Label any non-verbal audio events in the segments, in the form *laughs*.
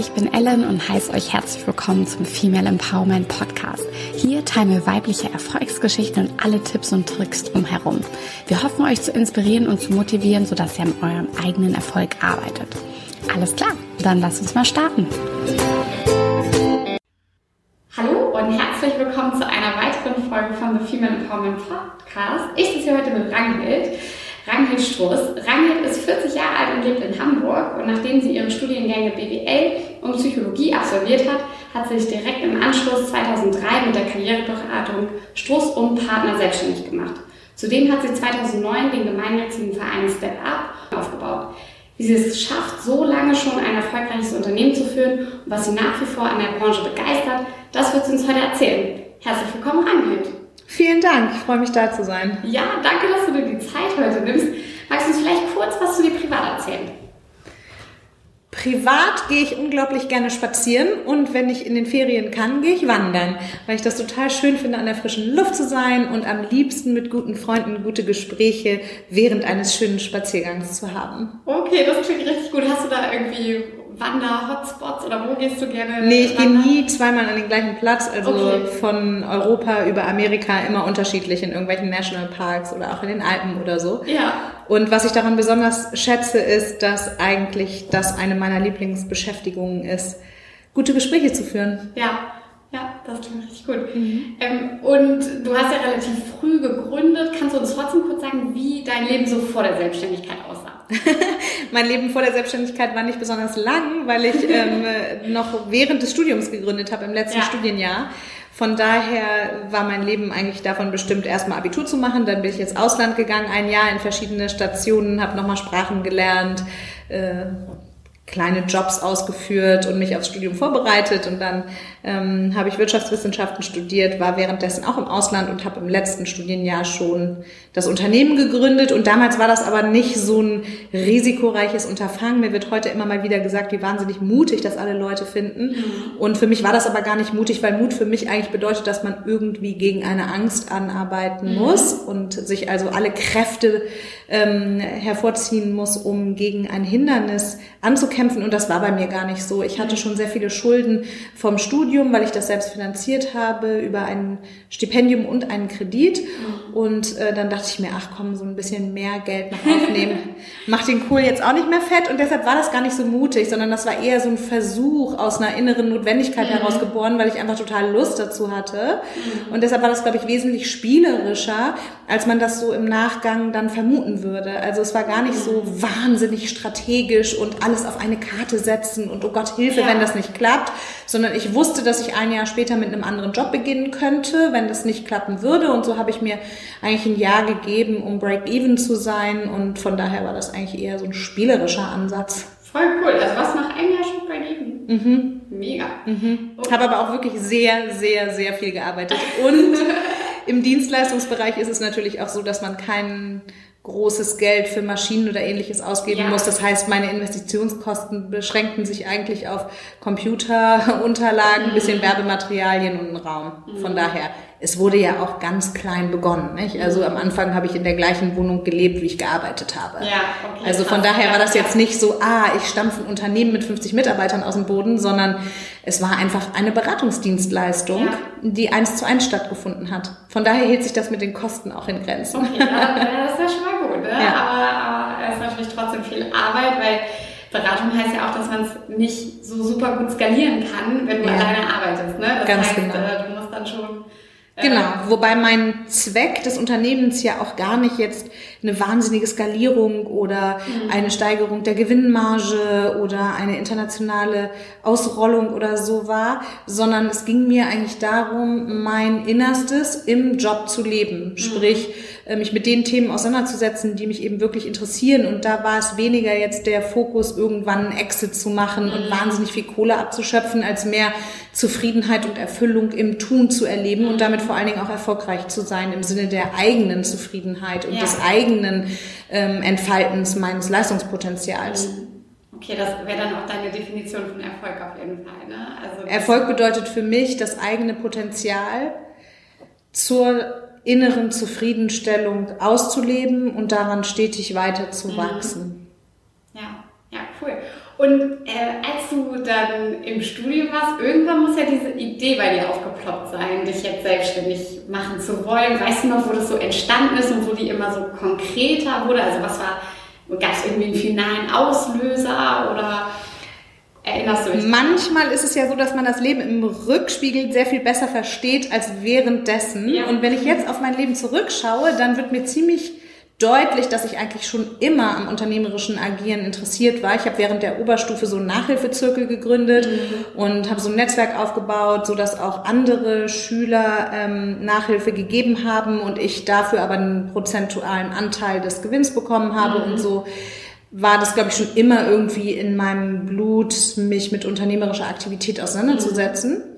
ich bin Ellen und heiße euch herzlich willkommen zum Female Empowerment Podcast. Hier teilen wir weibliche Erfolgsgeschichten und alle Tipps und Tricks drumherum. Wir hoffen, euch zu inspirieren und zu motivieren, sodass ihr an eurem eigenen Erfolg arbeitet. Alles klar, dann lasst uns mal starten. Hallo und herzlich willkommen zu einer weiteren Folge von The Female Empowerment Podcast. Ich sitze hier heute mit Ranghild. Ranghild Stroß. Ranghild ist 40 Jahre alt und lebt in Hamburg und nachdem sie ihre Studiengänge BWL und Psychologie absolviert hat, hat sie sich direkt im Anschluss 2003 mit der Karriereberatung Stroß und Partner selbstständig gemacht. Zudem hat sie 2009 den gemeinnützigen Verein Step Up aufgebaut. Wie sie es schafft, so lange schon ein erfolgreiches Unternehmen zu führen und was sie nach wie vor an der Branche begeistert, das wird sie uns heute erzählen. Herzlich willkommen, Ranghild. Vielen Dank, ich freue mich da zu sein. Ja, danke, dass du dir die Zeit heute nimmst. Magst du uns vielleicht kurz was zu dir privat erzählen? Privat gehe ich unglaublich gerne spazieren und wenn ich in den Ferien kann, gehe ich wandern, weil ich das total schön finde, an der frischen Luft zu sein und am liebsten mit guten Freunden gute Gespräche während eines schönen Spaziergangs zu haben. Okay, das klingt richtig gut. Hast du da irgendwie Wander-Hotspots oder wo gehst du gerne? Nee, ich gehe nie zweimal an den gleichen Platz. Also okay. von Europa über Amerika immer unterschiedlich in irgendwelchen Nationalparks oder auch in den Alpen oder so. Ja. Und was ich daran besonders schätze, ist, dass eigentlich das eine meiner Lieblingsbeschäftigungen ist, gute Gespräche zu führen. Ja. Ja, das klingt richtig gut. Mhm. Ähm, und du hast ja relativ früh gegründet. Kannst du uns trotzdem kurz sagen, wie dein Leben so vor der Selbstständigkeit aussah? *laughs* mein Leben vor der Selbstständigkeit war nicht besonders lang, weil ich *laughs* ähm, noch während des Studiums gegründet habe, im letzten ja. Studienjahr. Von daher war mein Leben eigentlich davon bestimmt, erstmal Abitur zu machen. Dann bin ich ins Ausland gegangen, ein Jahr in verschiedene Stationen, habe nochmal Sprachen gelernt, äh, kleine Jobs ausgeführt und mich aufs Studium vorbereitet und dann ähm, habe ich Wirtschaftswissenschaften studiert, war währenddessen auch im Ausland und habe im letzten Studienjahr schon das Unternehmen gegründet und damals war das aber nicht so ein risikoreiches Unterfangen. Mir wird heute immer mal wieder gesagt, wie wahnsinnig mutig das alle Leute finden mhm. und für mich war das aber gar nicht mutig, weil Mut für mich eigentlich bedeutet, dass man irgendwie gegen eine Angst anarbeiten mhm. muss und sich also alle Kräfte ähm, hervorziehen muss, um gegen ein Hindernis anzukämpfen. Und das war bei mir gar nicht so. Ich hatte schon sehr viele Schulden vom Studium, weil ich das selbst finanziert habe, über ein Stipendium und einen Kredit. Und äh, dann dachte ich mir, ach komm, so ein bisschen mehr Geld noch aufnehmen, *laughs* macht den Kohl jetzt auch nicht mehr fett. Und deshalb war das gar nicht so mutig, sondern das war eher so ein Versuch aus einer inneren Notwendigkeit mhm. heraus geboren, weil ich einfach total Lust dazu hatte. Mhm. Und deshalb war das, glaube ich, wesentlich spielerischer, als man das so im Nachgang dann vermuten würde. Also es war gar nicht so wahnsinnig strategisch und alles auf eine Karte setzen und oh Gott, Hilfe, ja. wenn das nicht klappt, sondern ich wusste, dass ich ein Jahr später mit einem anderen Job beginnen könnte, wenn das nicht klappen würde. Und so habe ich mir eigentlich ein Jahr gegeben, um Break-Even zu sein. Und von daher war das eigentlich eher so ein spielerischer Ansatz. Voll cool. Also was nach einem Jahr schon Break-Even? Mhm. Mega. Mhm. Okay. Habe aber auch wirklich sehr, sehr, sehr viel gearbeitet. Und *laughs* im Dienstleistungsbereich ist es natürlich auch so, dass man keinen großes Geld für Maschinen oder ähnliches ausgeben ja. muss. Das heißt, meine Investitionskosten beschränkten sich eigentlich auf Computerunterlagen, ein bisschen mhm. Werbematerialien und einen Raum. Von mhm. daher, es wurde ja auch ganz klein begonnen. Nicht? Also am Anfang habe ich in der gleichen Wohnung gelebt, wie ich gearbeitet habe. Ja, okay, also von daher war das jetzt nicht so, ah, ich stampfe ein Unternehmen mit 50 Mitarbeitern aus dem Boden, sondern es war einfach eine Beratungsdienstleistung, ja. die eins zu eins stattgefunden hat. Von daher hielt sich das mit den Kosten auch in Grenzen. Okay, das ist ja schon mal gut. Ne? Ja. Aber, aber es ist natürlich trotzdem viel Arbeit, weil Beratung heißt ja auch, dass man es nicht so super gut skalieren kann, wenn du ja. alleine arbeitest. Ne? Das Ganz heißt, genau. Äh, du musst dann schon Genau, wobei mein Zweck des Unternehmens ja auch gar nicht jetzt eine wahnsinnige Skalierung oder mhm. eine Steigerung der Gewinnmarge oder eine internationale Ausrollung oder so war, sondern es ging mir eigentlich darum, mein Innerstes im Job zu leben. Mhm. Sprich, äh, mich mit den Themen auseinanderzusetzen, die mich eben wirklich interessieren. Und da war es weniger jetzt der Fokus, irgendwann einen Exit zu machen und mhm. wahnsinnig viel Kohle abzuschöpfen, als mehr Zufriedenheit und Erfüllung im Tun zu erleben und damit vor allen Dingen auch erfolgreich zu sein im Sinne der eigenen Zufriedenheit und ja. des eigenen ähm, Entfaltens meines Leistungspotenzials. Mhm. Okay, das wäre dann auch deine Definition von Erfolg auf jeden Fall. Ne? Also Erfolg bedeutet für mich das eigene Potenzial zur inneren Zufriedenstellung auszuleben und daran stetig weiter zu mhm. wachsen. Ja, ja, cool. Und äh, als du dann im Studium warst, irgendwann muss ja diese Idee bei dir aufgeploppt sein, dich jetzt selbstständig machen zu wollen. Weißt du noch, wo das so entstanden ist und wo die immer so konkreter wurde? Also was war, gab es irgendwie einen finalen Auslöser oder erinnerst du dich? Manchmal ist es ja so, dass man das Leben im Rückspiegel sehr viel besser versteht als währenddessen. Ja. Und wenn ich jetzt auf mein Leben zurückschaue, dann wird mir ziemlich deutlich, dass ich eigentlich schon immer am unternehmerischen Agieren interessiert war. Ich habe während der Oberstufe so einen Nachhilfezirkel gegründet mhm. und habe so ein Netzwerk aufgebaut, so dass auch andere Schüler ähm, Nachhilfe gegeben haben und ich dafür aber einen prozentualen Anteil des Gewinns bekommen habe mhm. und so war das, glaube ich, schon immer irgendwie in meinem Blut, mich mit unternehmerischer Aktivität auseinanderzusetzen. Mhm.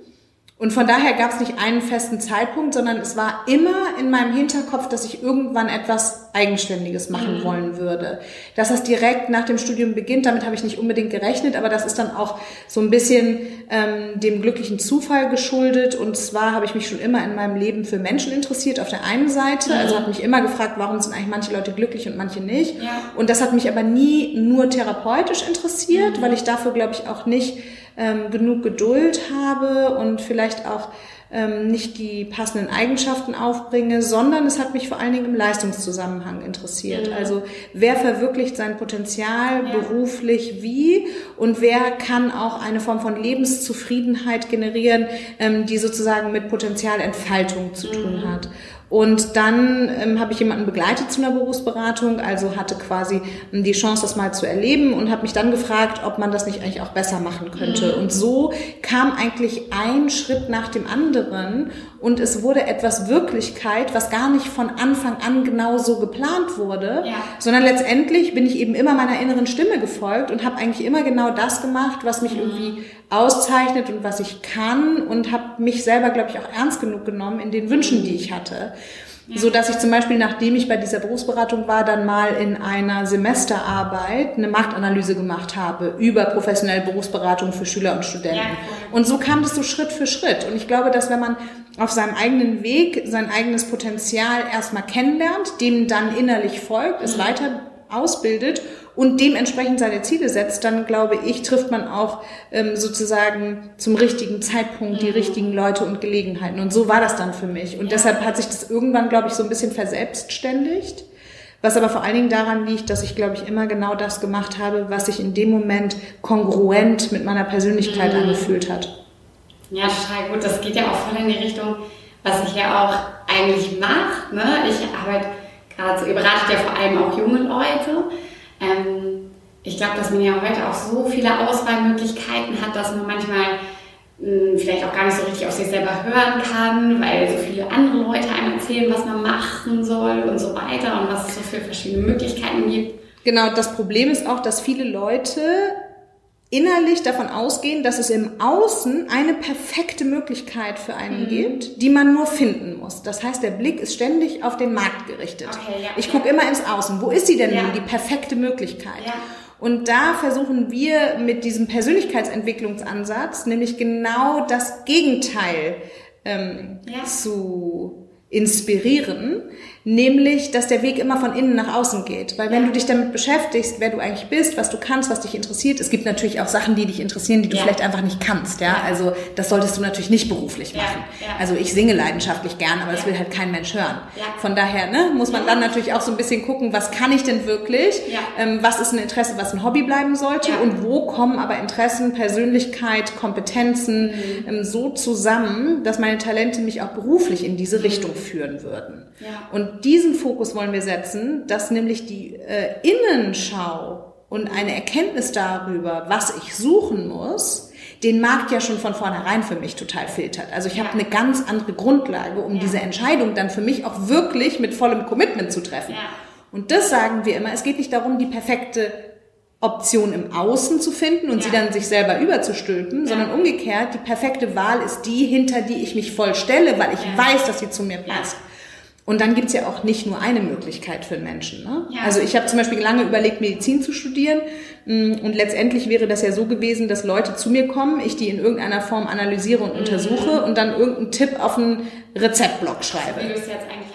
Und von daher gab es nicht einen festen Zeitpunkt, sondern es war immer in meinem Hinterkopf, dass ich irgendwann etwas Eigenständiges machen mhm. wollen würde. Dass das direkt nach dem Studium beginnt, damit habe ich nicht unbedingt gerechnet, aber das ist dann auch so ein bisschen ähm, dem glücklichen Zufall geschuldet. Und zwar habe ich mich schon immer in meinem Leben für Menschen interessiert auf der einen Seite, mhm. also habe mich immer gefragt, warum sind eigentlich manche Leute glücklich und manche nicht. Ja. Und das hat mich aber nie nur therapeutisch interessiert, mhm. weil ich dafür, glaube ich, auch nicht ähm, genug Geduld habe und vielleicht auch ähm, nicht die passenden Eigenschaften aufbringe, sondern es hat mich vor allen Dingen im Leistungszusammenhang interessiert. Mhm. Also wer verwirklicht sein Potenzial ja. beruflich wie und wer kann auch eine Form von Lebenszufriedenheit generieren, ähm, die sozusagen mit Potenzialentfaltung zu tun mhm. hat. Und dann ähm, habe ich jemanden begleitet zu einer Berufsberatung, also hatte quasi ähm, die Chance, das mal zu erleben und habe mich dann gefragt, ob man das nicht eigentlich auch besser machen könnte. Mhm. Und so kam eigentlich ein Schritt nach dem anderen und es wurde etwas Wirklichkeit, was gar nicht von Anfang an genau so geplant wurde, ja. sondern letztendlich bin ich eben immer meiner inneren Stimme gefolgt und habe eigentlich immer genau das gemacht, was mich mhm. irgendwie auszeichnet und was ich kann und habe mich selber, glaube ich, auch ernst genug genommen in den Wünschen, die ich hatte. Ja. So dass ich zum Beispiel, nachdem ich bei dieser Berufsberatung war, dann mal in einer Semesterarbeit eine Marktanalyse gemacht habe über professionelle Berufsberatung für Schüler und Studenten. Ja, und so kam das so Schritt für Schritt. Und ich glaube, dass wenn man auf seinem eigenen Weg sein eigenes Potenzial erstmal kennenlernt, dem dann innerlich folgt, es mhm. weiter ausbildet und dementsprechend seine Ziele setzt, dann glaube ich, trifft man auch ähm, sozusagen zum richtigen Zeitpunkt die mhm. richtigen Leute und Gelegenheiten. Und so war das dann für mich. Und ja. deshalb hat sich das irgendwann, glaube ich, so ein bisschen verselbstständigt. Was aber vor allen Dingen daran liegt, dass ich, glaube ich, immer genau das gemacht habe, was sich in dem Moment kongruent mit meiner Persönlichkeit mhm. angefühlt hat. Ja, total gut. Das geht ja auch voll in die Richtung, was ich ja auch eigentlich mache. Ne? Ich arbeite gerade so, ihr beratet ja vor allem auch junge Leute. Ähm, ich glaube, dass man ja heute auch so viele Auswahlmöglichkeiten hat, dass man manchmal mh, hm, vielleicht auch gar nicht so richtig auf sich selber hören kann, weil so viele andere Leute einem erzählen, was man machen soll und so weiter und was es so für verschiedene Möglichkeiten gibt. Genau, das Problem ist auch, dass viele Leute innerlich davon ausgehen, dass es im Außen eine perfekte Möglichkeit für einen mhm. gibt, die man nur finden muss. Das heißt, der Blick ist ständig auf den Markt gerichtet. Okay, ja, ich gucke ja. immer ins Außen. Wo ist sie denn ja. nun, die perfekte Möglichkeit? Und da versuchen wir mit diesem Persönlichkeitsentwicklungsansatz nämlich genau das Gegenteil ähm, zu inspirieren, nämlich, dass der Weg immer von innen nach außen geht. Weil wenn du dich damit beschäftigst, wer du eigentlich bist, was du kannst, was dich interessiert, es gibt natürlich auch Sachen, die dich interessieren, die du ja. vielleicht einfach nicht kannst. Ja, also das solltest du natürlich nicht beruflich machen. Ja. Ja. Also ich singe leidenschaftlich gern, aber das will halt kein Mensch hören. Von daher ne, muss man dann natürlich auch so ein bisschen gucken, was kann ich denn wirklich? Ähm, was ist ein Interesse, was ein Hobby bleiben sollte? Und wo kommen aber Interessen, Persönlichkeit, Kompetenzen mhm. ähm, so zusammen, dass meine Talente mich auch beruflich in diese mhm. Richtung führen würden? Und diesen Fokus wollen wir setzen, dass nämlich die äh, Innenschau und eine Erkenntnis darüber, was ich suchen muss, den Markt ja schon von vornherein für mich total filtert. Also ich habe eine ganz andere Grundlage, um ja. diese Entscheidung dann für mich auch wirklich mit vollem Commitment zu treffen. Ja. Und das sagen wir immer. Es geht nicht darum, die perfekte Option im Außen zu finden und ja. sie dann sich selber überzustülpen, sondern umgekehrt, die perfekte Wahl ist die, hinter die ich mich voll stelle, weil ich weiß, dass sie zu mir passt. Und dann gibt's ja auch nicht nur eine Möglichkeit für einen Menschen. Ne? Ja. Also ich habe zum Beispiel lange überlegt, Medizin zu studieren. Mm, Und letztendlich wäre das ja so gewesen, dass Leute zu mir kommen, ich die in irgendeiner Form analysiere und untersuche und dann irgendeinen Tipp auf einen Rezeptblock schreibe.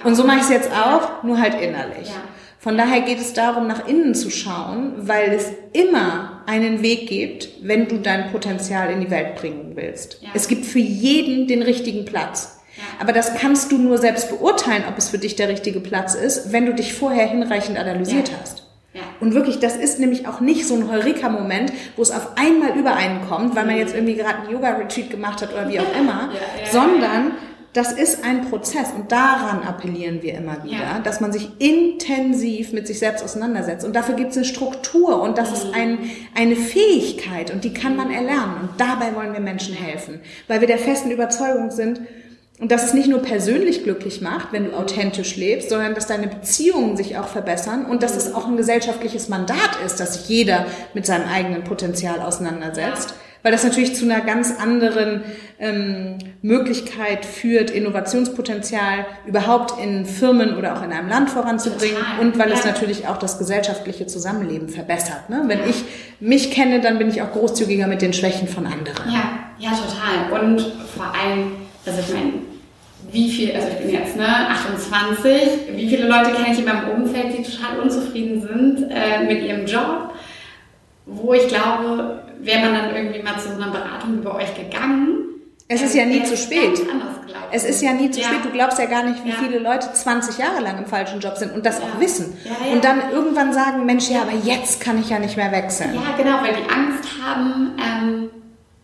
Und so mache ich es jetzt auch, nur halt innerlich. Ja. Von daher geht es darum, nach innen zu schauen, weil es immer einen Weg gibt, wenn du dein Potenzial in die Welt bringen willst. Ja. Es gibt für jeden den richtigen Platz. Aber das kannst du nur selbst beurteilen, ob es für dich der richtige Platz ist, wenn du dich vorher hinreichend analysiert Ja. hast. Ja. Und wirklich, das ist nämlich auch nicht so ein Heureka-Moment, wo es auf einmal über einen kommt, weil man jetzt irgendwie gerade einen Yoga-Retreat gemacht hat oder wie auch *laughs* immer, Ja, ja, sondern das ist ein Prozess und daran appellieren wir immer wieder, Ja. dass man sich intensiv mit sich selbst auseinandersetzt. Und dafür gibt es eine Struktur und das ist ein, eine Fähigkeit und die kann man erlernen. Und dabei wollen wir Menschen helfen, weil wir der festen Überzeugung sind, und dass es nicht nur persönlich glücklich macht, wenn du authentisch lebst, sondern dass deine Beziehungen sich auch verbessern und dass es auch ein gesellschaftliches Mandat ist, dass sich jeder mit seinem eigenen Potenzial auseinandersetzt. Weil das natürlich zu einer ganz anderen ähm, Möglichkeit führt, Innovationspotenzial überhaupt in Firmen oder auch in einem Land voranzubringen und weil es natürlich auch das gesellschaftliche Zusammenleben verbessert. Ne? Wenn ich mich kenne, dann bin ich auch großzügiger mit den Schwächen von anderen. Ja, ja, total. Und vor allem, also ich meine, wie viel, also ich bin jetzt ne, 28, wie viele Leute kenne ich in meinem Umfeld, die total unzufrieden sind äh, mit ihrem Job, wo ich glaube, wäre man dann irgendwie mal zu so einer Beratung über euch gegangen. Es ist ja nie zu spät. Es ist ja nie zu Ja. spät. Du glaubst ja gar nicht, wie Ja. viele Leute 20 Jahre lang im falschen Job sind und das auch Ja. wissen. Ja, ja. Und dann irgendwann sagen, Mensch, ja, aber jetzt kann ich ja nicht mehr wechseln. Ja, genau, weil die Angst haben, ähm,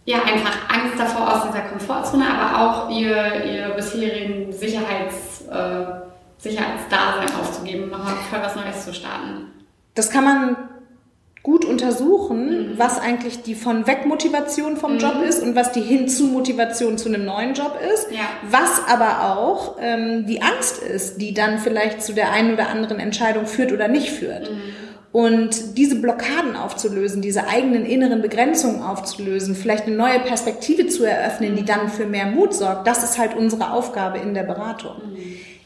ja, einfach Angst davor aus dieser Komfortzone, aber auch ihr, ihr bisherigen Sicherheits, äh, Sicherheitsdasein aufzugeben, nochmal voll was Neues zu starten. Das kann man gut Mhm. untersuchen, was eigentlich die von weg Motivation vom Job ist und was die hinzu Motivation zu einem neuen Job ist. Ja. Was aber auch ähm, die Angst ist, die dann vielleicht zu der einen oder anderen Entscheidung führt oder nicht führt. Mhm. Und diese Blockaden aufzulösen, diese eigenen inneren Begrenzungen aufzulösen, vielleicht eine neue Perspektive zu eröffnen, die dann für mehr Mut sorgt, das ist halt unsere Aufgabe in der Beratung.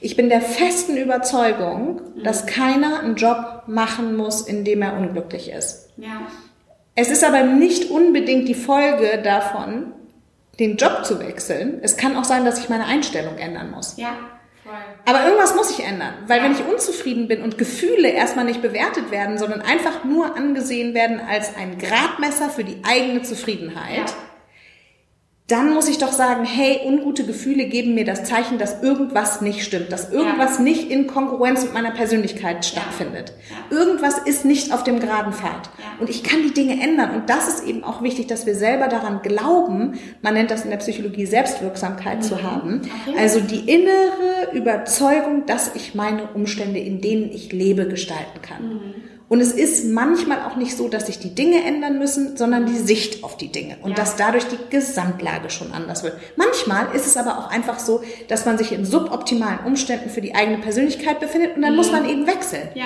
Ich bin der festen Überzeugung, dass keiner einen Job machen muss, in dem er unglücklich ist. Ja, Es ist aber nicht unbedingt die Folge davon, den Job zu wechseln. Es kann auch sein, dass ich meine Einstellung ändern muss. ja. Aber irgendwas muss ich ändern, weil wenn ich unzufrieden bin und Gefühle erstmal nicht bewertet werden, sondern einfach nur angesehen werden als ein Gradmesser für die eigene Zufriedenheit, Ja. Dann muss ich doch sagen, hey, ungute Gefühle geben mir das Zeichen, dass irgendwas nicht stimmt, dass irgendwas nicht in Kongruenz mit meiner Persönlichkeit stattfindet. Ja. Irgendwas ist nicht auf dem geraden Pfad. Ja. Und ich kann die Dinge ändern. Und das ist eben auch wichtig, dass wir selber daran glauben, man nennt das in der Psychologie Selbstwirksamkeit zu haben. Okay. Also die innere Überzeugung, dass ich meine Umstände, in denen ich lebe, gestalten kann. Und es ist manchmal auch nicht so, dass sich die Dinge ändern müssen, sondern die Sicht auf die Dinge und Ja. dass dadurch die Gesamtlage schon anders wird. Manchmal ist es aber auch einfach so, dass man sich in suboptimalen Umständen für die eigene Persönlichkeit befindet und dann muss man eben wechseln. Ja,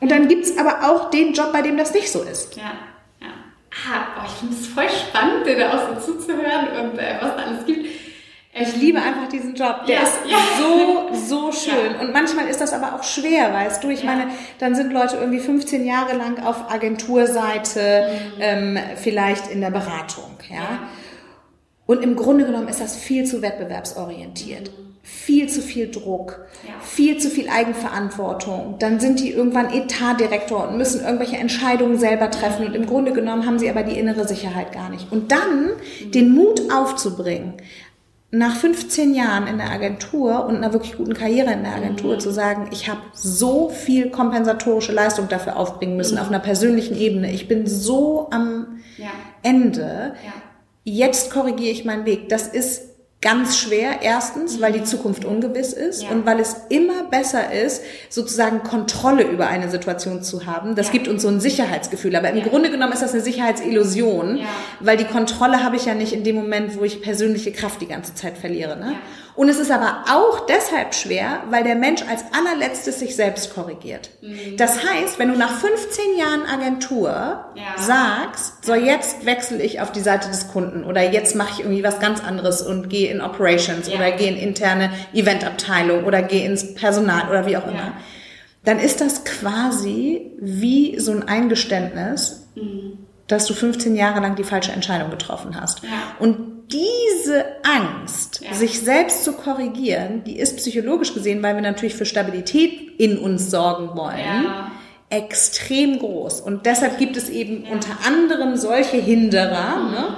Und dann gibt's aber auch den Job, bei dem das nicht so ist. ja, ja. Ah, oh, ich finde es voll spannend, dir da auch so zuzuhören und äh, was da alles gibt. Ich liebe einfach diesen Job. Der Ja, ist ja. so, so *laughs* schön. Ja. Und manchmal ist das aber auch schwer, weißt du? Ich meine, dann sind Leute irgendwie 15 Jahre lang auf Agenturseite, ähm, vielleicht in der Beratung, ja? Und im Grunde genommen ist das viel zu wettbewerbsorientiert. Viel zu viel Druck, viel zu viel Eigenverantwortung. Dann sind die irgendwann Etatdirektor und müssen irgendwelche Entscheidungen selber treffen. Und im Grunde genommen haben sie aber die innere Sicherheit gar nicht. Und dann den Mut aufzubringen, nach 15 Jahren in der Agentur und einer wirklich guten Karriere in der Agentur zu sagen, ich habe so viel kompensatorische Leistung dafür aufbringen müssen auf einer persönlichen Ebene. Ich bin so am Ja, Ende. ja, Jetzt korrigiere ich meinen Weg. Das ist ganz schwer. Erstens, weil die Zukunft ungewiss ist Ja. und weil es immer besser ist, sozusagen Kontrolle über eine Situation zu haben. Das Ja. gibt uns so ein Sicherheitsgefühl. Aber im Ja. Grunde genommen ist das eine Sicherheitsillusion, weil die Kontrolle habe ich ja nicht in dem Moment, wo ich persönliche Kraft die ganze Zeit verliere. Ne? Und es ist aber auch deshalb schwer, weil der Mensch als allerletztes sich selbst korrigiert. Mhm. Das heißt, wenn du nach 15 Jahren Agentur Ja. sagst, so jetzt wechsle ich auf die Seite des Kunden oder jetzt mache ich irgendwie was ganz anderes und gehe in Operations Ja. oder gehe in interne Eventabteilung oder gehe ins Personal oder wie auch immer, Ja. dann ist das quasi wie so ein Eingeständnis, dass du 15 Jahre lang die falsche Entscheidung getroffen hast. Und diese Angst, Ja. sich selbst zu korrigieren, die ist psychologisch gesehen, weil wir natürlich für Stabilität in uns sorgen wollen, Ja. extrem groß. Und deshalb gibt es eben unter anderem solche Hinderer, ne,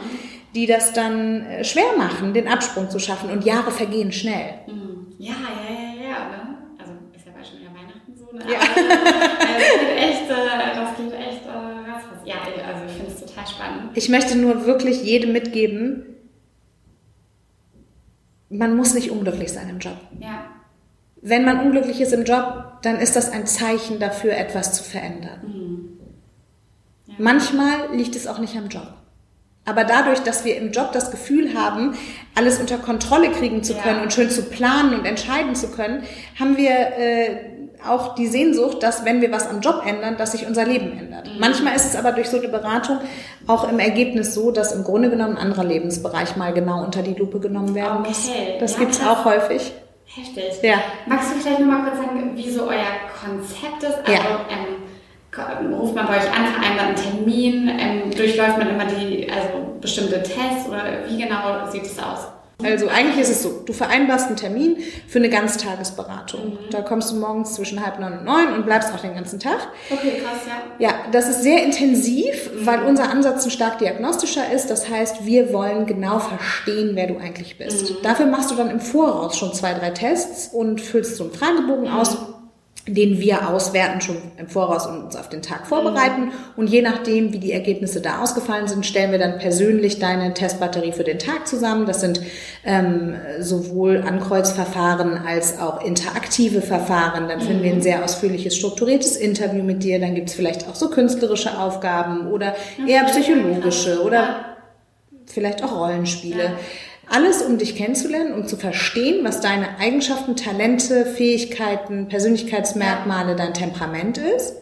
die das dann äh, schwer machen, den Absprung zu schaffen. Und Jahre vergehen schnell. Mhm. Ja, ja, ja, ja, ne? Also ist ja bald schon wieder Weihnachten so, ne? Ja. *laughs* Aber, äh, das geht echt, das geht echt äh, was, was. Ja, also ich finde es total spannend. Ich möchte nur wirklich jedem mitgeben, man muss nicht unglücklich sein im Job. Ja. Wenn man unglücklich ist im Job, dann ist das ein Zeichen dafür, etwas zu verändern. Manchmal liegt es auch nicht am Job. Aber dadurch, dass wir im Job das Gefühl haben, alles unter Kontrolle kriegen zu Ja. können und schön zu planen und entscheiden zu können, haben wir äh, auch die Sehnsucht, dass wenn wir was am Job ändern, dass sich unser Leben ändert. Manchmal ist es aber durch so eine Beratung auch im Ergebnis so, dass im Grunde genommen ein anderer Lebensbereich mal genau unter die Lupe genommen werden muss. Okay. Das Ja, gibt's krass. auch häufig. Heftig. Ja. Magst du vielleicht nochmal kurz sagen, wie so euer Konzept ist? Also, Ja. ähm, ruft man bei euch an, vereinbart einen Termin, ähm, durchläuft man immer die, also bestimmte Tests oder wie genau sieht es aus? Also eigentlich ist es so, du vereinbarst einen Termin für eine Ganztagesberatung. Da kommst du morgens zwischen halb neun und neun und bleibst auch den ganzen Tag. Okay, krass, ja. Ja, das ist sehr intensiv, weil unser Ansatz ein stark diagnostischer ist. Das heißt, wir wollen genau verstehen, wer du eigentlich bist. Dafür machst du dann im Voraus schon zwei, drei Tests und füllst so einen Fragebogen aus, den wir auswerten schon im Voraus und uns auf den Tag vorbereiten. Und je nachdem, wie die Ergebnisse da ausgefallen sind, stellen wir dann persönlich deine Testbatterie für den Tag zusammen. Das sind ähm, sowohl Ankreuzverfahren als auch interaktive Verfahren. Dann finden wir ein sehr ausführliches, strukturiertes Interview mit dir. Dann gibt's vielleicht auch so künstlerische Aufgaben oder eher psychologische oder vielleicht auch Rollenspiele. Alles, um dich kennenzulernen, um zu verstehen, was deine Eigenschaften, Talente, Fähigkeiten, Persönlichkeitsmerkmale, dein Temperament ist,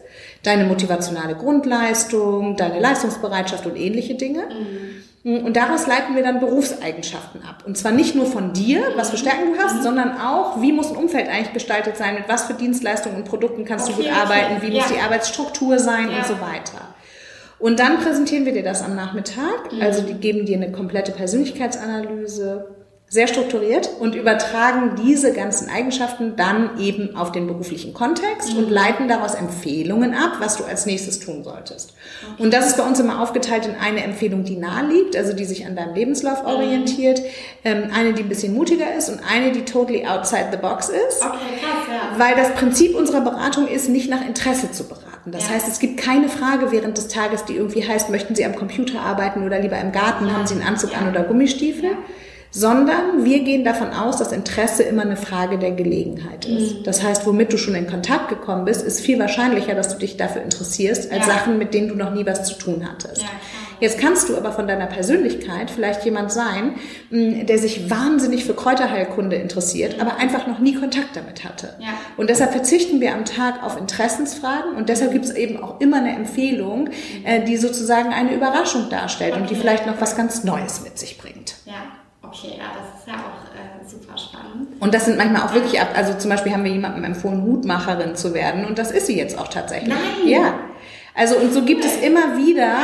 deine motivationale Grundleistung, deine Leistungsbereitschaft und ähnliche Dinge. Und daraus leiten wir dann Berufseigenschaften ab. Und zwar nicht nur von dir, was für Stärken du hast, sondern auch, wie muss ein Umfeld eigentlich gestaltet sein, mit was für Dienstleistungen und Produkten kannst du Okay, gut okay. arbeiten, wie muss Ja. die Arbeitsstruktur sein Ja. und so weiter. Und dann präsentieren wir dir das am Nachmittag. Also die geben dir eine komplette Persönlichkeitsanalyse, sehr strukturiert und übertragen diese ganzen Eigenschaften dann eben auf den beruflichen Kontext und leiten daraus Empfehlungen ab, was du als nächstes tun solltest. Und das ist bei uns immer aufgeteilt in eine Empfehlung, die nahe liegt, also die sich an deinem Lebenslauf orientiert, ähm, eine, die ein bisschen mutiger ist und eine, die totally outside the box ist. Okay, krass, ja. Weil das Prinzip unserer Beratung ist, nicht nach Interesse zu beraten. Das Ja. heißt, es gibt keine Frage während des Tages, die irgendwie heißt, möchten Sie am Computer arbeiten oder lieber im Garten, haben Sie einen Anzug Ja. an oder Gummistiefel? Ja. Sondern wir gehen davon aus, dass Interesse immer eine Frage der Gelegenheit ist. Mhm. Das heißt, womit du schon in Kontakt gekommen bist, ist viel wahrscheinlicher, dass du dich dafür interessierst, als Ja. Sachen, mit denen du noch nie was zu tun hattest. Jetzt kannst du aber von deiner Persönlichkeit vielleicht jemand sein, mh, der sich wahnsinnig für Kräuterheilkunde interessiert, aber einfach noch nie Kontakt damit hatte. Ja. Und deshalb verzichten wir am Tag auf Interessensfragen und deshalb gibt es eben auch immer eine Empfehlung, äh, die sozusagen eine Überraschung darstellt und die Okay. vielleicht noch was ganz Neues mit sich bringt. Ja, okay, ja, das ist ja auch äh, super spannend. Und das sind manchmal auch wirklich ab, also zum Beispiel haben wir jemandem empfohlen, Hutmacherin zu werden und das ist sie jetzt auch tatsächlich. Nein. Ja. Also und so gibt es immer wieder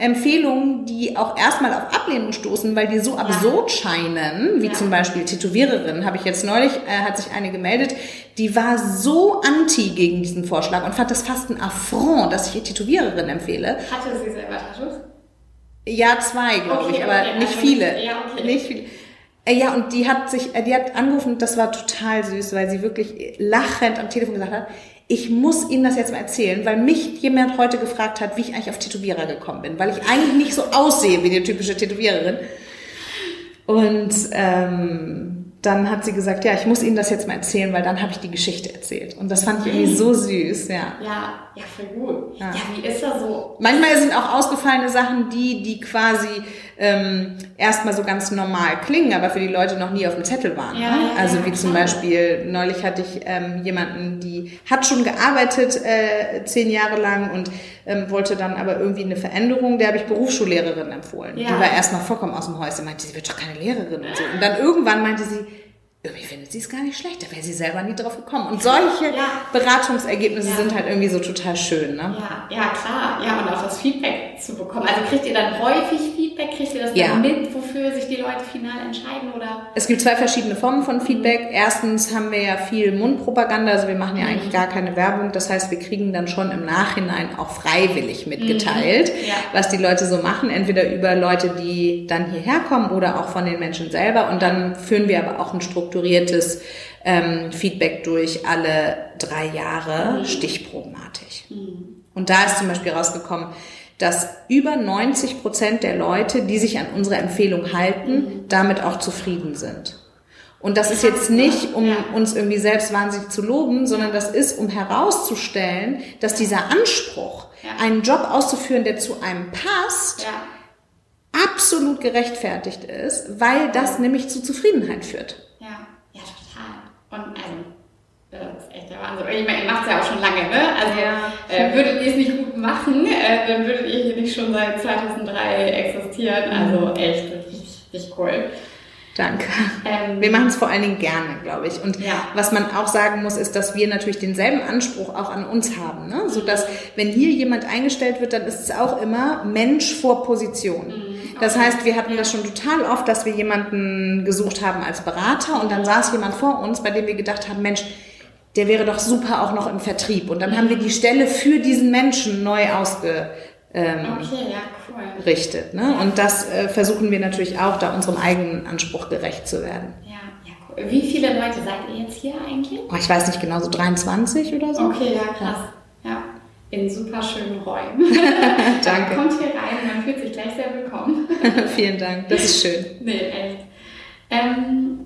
Empfehlungen, die auch erstmal auf Ablehnung stoßen, weil die so absurd scheinen, wie Ja. zum Beispiel Tätowiererin, habe ich jetzt neulich, äh, hat sich eine gemeldet, die war so anti gegen diesen Vorschlag und fand das fast ein Affront, dass ich ihr Tätowiererin empfehle. Hatte sie selber Tattoos? Ja, zwei, glaube Okay, ich, aber okay, nicht also viele. ja, okay. Nicht viele. Äh, Ja, und die hat sich, äh, die hat angerufen, das war total süß, weil sie wirklich lachend am Telefon gesagt hat, ich muss Ihnen das jetzt mal erzählen, weil mich jemand heute gefragt hat, wie ich eigentlich auf Tätowierer gekommen bin, weil ich eigentlich nicht so aussehe wie die typische Tätowiererin. Und ähm, dann hat sie gesagt, ja, ich muss Ihnen das jetzt mal erzählen, weil dann habe ich die Geschichte erzählt. Und das fand ich irgendwie so süß, ja. Ja, ja, voll gut. Ja, Ja. wie ist das so? Manchmal sind auch ausgefallene Sachen die, die quasi ähm, erstmal so ganz normal klingen, aber für die Leute noch nie auf dem Zettel waren. Ja, ne? Also wie zum. Beispiel, neulich hatte ich ähm, jemanden, die hat schon gearbeitet äh, zehn Jahre lang und ähm, wollte dann aber irgendwie eine Veränderung, der habe ich Berufsschullehrerin empfohlen. Ja. Die war erstmal vollkommen aus dem Häuschen, meinte, sie wird doch keine Lehrerin und so. Und dann irgendwann meinte sie, irgendwie findet sie es gar nicht schlecht, da wäre sie selber nie drauf gekommen. Und solche Ja. Beratungsergebnisse Ja. sind halt irgendwie so total schön, ne? Ja, ja, klar. Ja, und auch das Feedback zu bekommen. Also kriegt ihr dann häufig Feedback? Kriegt ihr das Ja. dann mit, wofür sich die Leute final entscheiden? Oder? Es gibt zwei verschiedene Formen von Feedback. Erstens haben wir ja viel Mundpropaganda, also wir machen ja eigentlich gar keine Werbung. Das heißt, wir kriegen dann schon im Nachhinein auch freiwillig mitgeteilt, Ja. was die Leute so machen, entweder über Leute, die dann hierher kommen oder auch von den Menschen selber. Und dann führen wir aber auch ein strukturiertes ähm, Feedback durch alle drei Jahre, stichprobenartig. Und da ist zum Beispiel rausgekommen, dass über 90 Prozent der Leute, die sich an unsere Empfehlung halten, damit auch zufrieden sind. Und das ist jetzt nicht, um uns irgendwie selbst wahnsinnig zu loben, sondern das ist, um herauszustellen, dass dieser Anspruch, einen Job auszuführen, der zu einem passt, absolut gerechtfertigt ist, weil das nämlich zu Zufriedenheit führt. Und also, das ist echt der Wahnsinn. Ich meine, ihr macht es ja auch schon lange, ne? Also, Ja. äh, würdet ihr es nicht gut machen, äh, dann würdet ihr hier nicht schon seit 2003 existieren. Also, echt richtig, cool. Danke. Ähm, Wir machen es vor allen Dingen gerne, glaube ich. Und Ja. was man auch sagen muss, ist, dass wir natürlich denselben Anspruch auch an uns haben. Ne? So dass, wenn hier jemand eingestellt wird, dann ist es auch immer Mensch vor Position. Das heißt, wir hatten das schon total oft, dass wir jemanden gesucht haben als Berater und dann saß jemand vor uns, bei dem wir gedacht haben, Mensch, der wäre doch super auch noch im Vertrieb. Und dann haben wir die Stelle für diesen Menschen neu ausge, ähm, Okay, ja, cool. richtet. Ne? Und das äh, versuchen wir natürlich auch, da unserem eigenen Anspruch gerecht zu werden. Ja, ja, cool. Wie viele Leute seid ihr jetzt hier eigentlich? Oh, ich weiß nicht genau, so 23 oder so. Okay, ja, krass. Ja, in super schönen Räumen. *laughs* Danke. Kommt hier rein, man fühlt sich gleich sehr willkommen. *laughs* Vielen Dank, das ist schön. nee, echt. Ähm,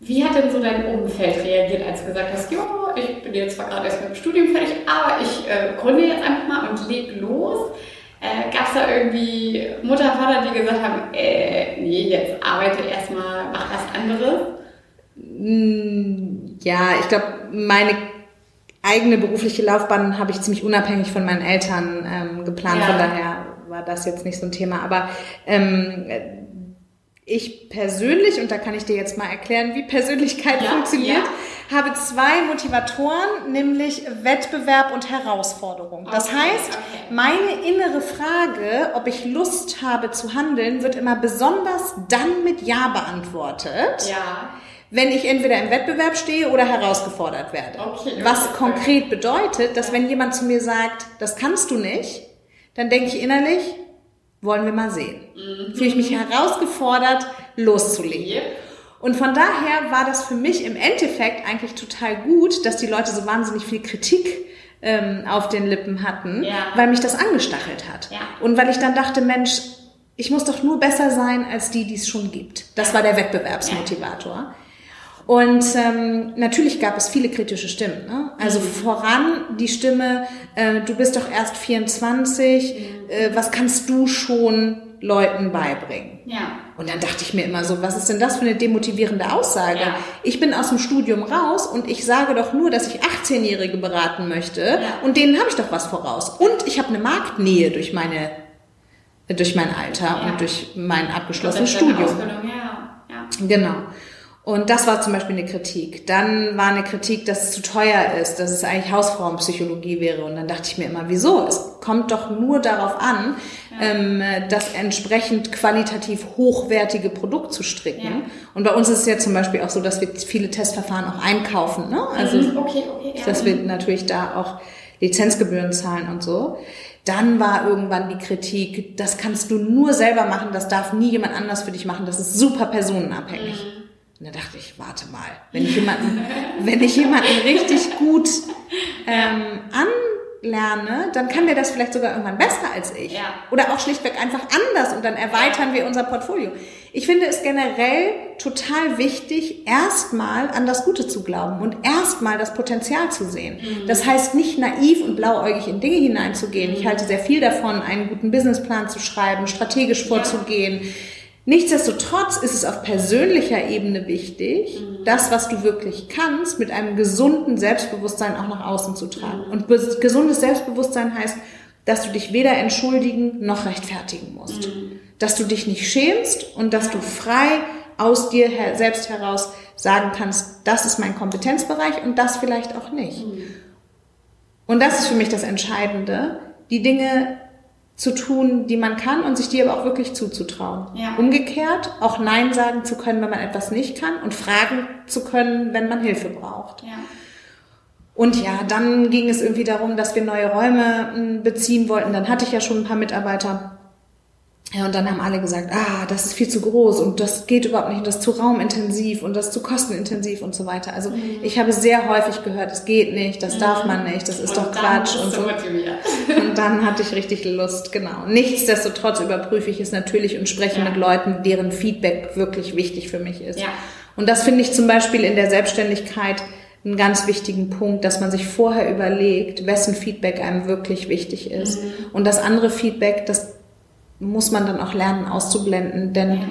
wie hat denn so dein Umfeld reagiert, als du gesagt hast, jo, ich bin jetzt zwar gerade erst mit dem Studium fertig, aber ich äh, gründe jetzt einfach mal und leg los? Äh, Gab es da irgendwie Mutter, Vater, die gesagt haben, äh, nee, jetzt arbeite erstmal, mach was anderes? Mm, Ja, ich glaube, meine eigene berufliche Laufbahn habe ich ziemlich unabhängig von meinen Eltern ähm, geplant. Ja. Von daher war das jetzt nicht so ein Thema. Aber ähm, ich persönlich, und da kann ich dir jetzt mal erklären, wie Persönlichkeit Ja, funktioniert, habe zwei Motivatoren, nämlich Wettbewerb und Herausforderung. Das Okay, heißt, okay. meine innere Frage, ob ich Lust habe zu handeln, wird immer besonders dann mit Ja beantwortet Ja. Wenn ich entweder im Wettbewerb stehe oder herausgefordert werde. Okay, Was konkret bedeutet, dass wenn jemand zu mir sagt, das kannst du nicht, dann denke ich innerlich, wollen wir mal sehen. Mhm. Fühle ich mich herausgefordert, loszulegen. Yep. Und von daher war das für mich im Endeffekt eigentlich total gut, dass die Leute so wahnsinnig viel Kritik ähm, auf den Lippen hatten, Ja. weil mich das angestachelt hat. Ja. Und weil ich dann dachte, Mensch, ich muss doch nur besser sein als die, die es schon gibt. Das war der Wettbewerbsmotivator. Und ähm, natürlich gab es viele kritische Stimmen. Ne? Also voran die Stimme, äh, du bist doch erst 24, äh, was kannst du schon Leuten beibringen? Ja. Und dann dachte ich mir immer so, was ist denn das für eine demotivierende Aussage? Ja. Ich bin aus dem Studium raus und ich sage doch nur, dass ich 18-Jährige beraten möchte Ja. und denen habe ich doch was voraus. Und ich habe eine Marktnähe durch meine durch mein Alter Ja. und durch mein abgeschlossenes Studium. Ja. ja. Genau. Und das war zum Beispiel eine Kritik. Dann war eine Kritik, dass es zu teuer ist, dass es eigentlich Hausfrauenpsychologie wäre. Und dann dachte ich mir immer, wieso? Es kommt doch nur darauf an, ähm, das entsprechend qualitativ hochwertige Produkt zu stricken. Ja. Und bei uns ist es ja zum Beispiel auch so, dass wir viele Testverfahren auch einkaufen. Ne? Also Mhm, okay, okay. Ja. dass wir natürlich da auch Lizenzgebühren zahlen und so. Dann war irgendwann die Kritik, das kannst du nur selber machen, das darf nie jemand anders für dich machen, das ist super personenabhängig. Und da dachte ich, warte mal, wenn ich jemanden, *laughs* wenn ich jemanden richtig gut ähm, lerne, dann kann der das vielleicht sogar irgendwann besser als ich. Ja. Oder auch schlichtweg einfach anders und dann erweitern wir unser Portfolio. Ich finde es generell total wichtig, erstmal an das Gute zu glauben und erstmal das Potenzial zu sehen. Das heißt nicht naiv und blauäugig in Dinge hineinzugehen. Ich halte sehr viel davon, einen guten Businessplan zu schreiben, strategisch vorzugehen. Nichtsdestotrotz ist es auf persönlicher Ebene wichtig, das, was du wirklich kannst, mit einem gesunden Selbstbewusstsein auch nach außen zu tragen. Und bes- gesundes Selbstbewusstsein heißt, dass du dich weder entschuldigen noch rechtfertigen musst. Dass du dich nicht schämst und dass du frei aus dir her selbst heraus sagen kannst, das ist mein Kompetenzbereich und das vielleicht auch nicht. Und das ist für mich das Entscheidende, die Dinge zu tun, die man kann und sich die aber auch wirklich zuzutrauen. Ja. Umgekehrt auch Nein sagen zu können, wenn man etwas nicht kann und fragen zu können, wenn man Hilfe braucht. Ja. Und ja, dann ging es irgendwie darum, dass wir neue Räume mh, beziehen wollten. Dann hatte ich ja schon ein paar Mitarbeiter. Ja, und dann haben alle gesagt, ah, das ist viel zu groß und das geht überhaupt nicht und das ist zu raumintensiv und das ist zu kostenintensiv und so weiter. Also ich habe sehr häufig gehört, es geht nicht, das darf man nicht, das ist Und doch Quatsch und so. Und dann hatte ich richtig Lust, genau. Nichtsdestotrotz überprüfe ich es natürlich und spreche Ja. mit Leuten, deren Feedback wirklich wichtig für mich ist. Ja. Und das finde ich zum Beispiel in der Selbstständigkeit einen ganz wichtigen Punkt, dass man sich vorher überlegt, wessen Feedback einem wirklich wichtig ist. Mhm. Und das andere Feedback, das muss man dann auch lernen auszublenden, denn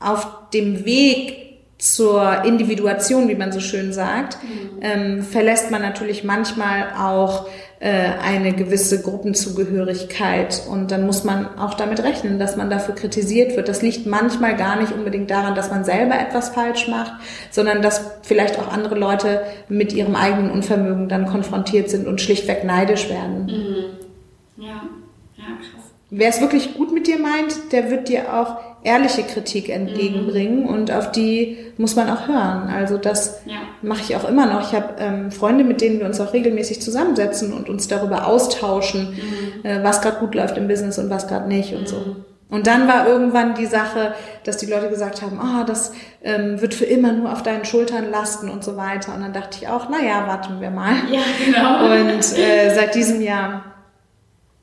auf dem Weg zur Individuation, wie man so schön sagt, Mhm. ähm, verlässt man natürlich manchmal auch äh, eine gewisse Gruppenzugehörigkeit und dann muss man auch damit rechnen, dass man dafür kritisiert wird. Das liegt manchmal gar nicht unbedingt daran, dass man selber etwas falsch macht, sondern dass vielleicht auch andere Leute mit ihrem eigenen Unvermögen dann konfrontiert sind und schlichtweg neidisch werden. Ja. Ja, krass. Wer es wirklich gut mit dir meint, der wird dir auch ehrliche Kritik entgegenbringen und auf die muss man auch hören. Also das Ja. mache ich auch immer noch. Ich habe ähm, Freunde, mit denen wir uns auch regelmäßig zusammensetzen und uns darüber austauschen, äh, was gerade gut läuft im Business und was gerade nicht und so. Und dann war irgendwann die Sache, dass die Leute gesagt haben, ah, das ähm, wird für immer nur auf deinen Schultern lasten und so weiter. Und dann dachte ich auch, na ja, warten wir mal. Ja, genau. Und äh, seit diesem Jahr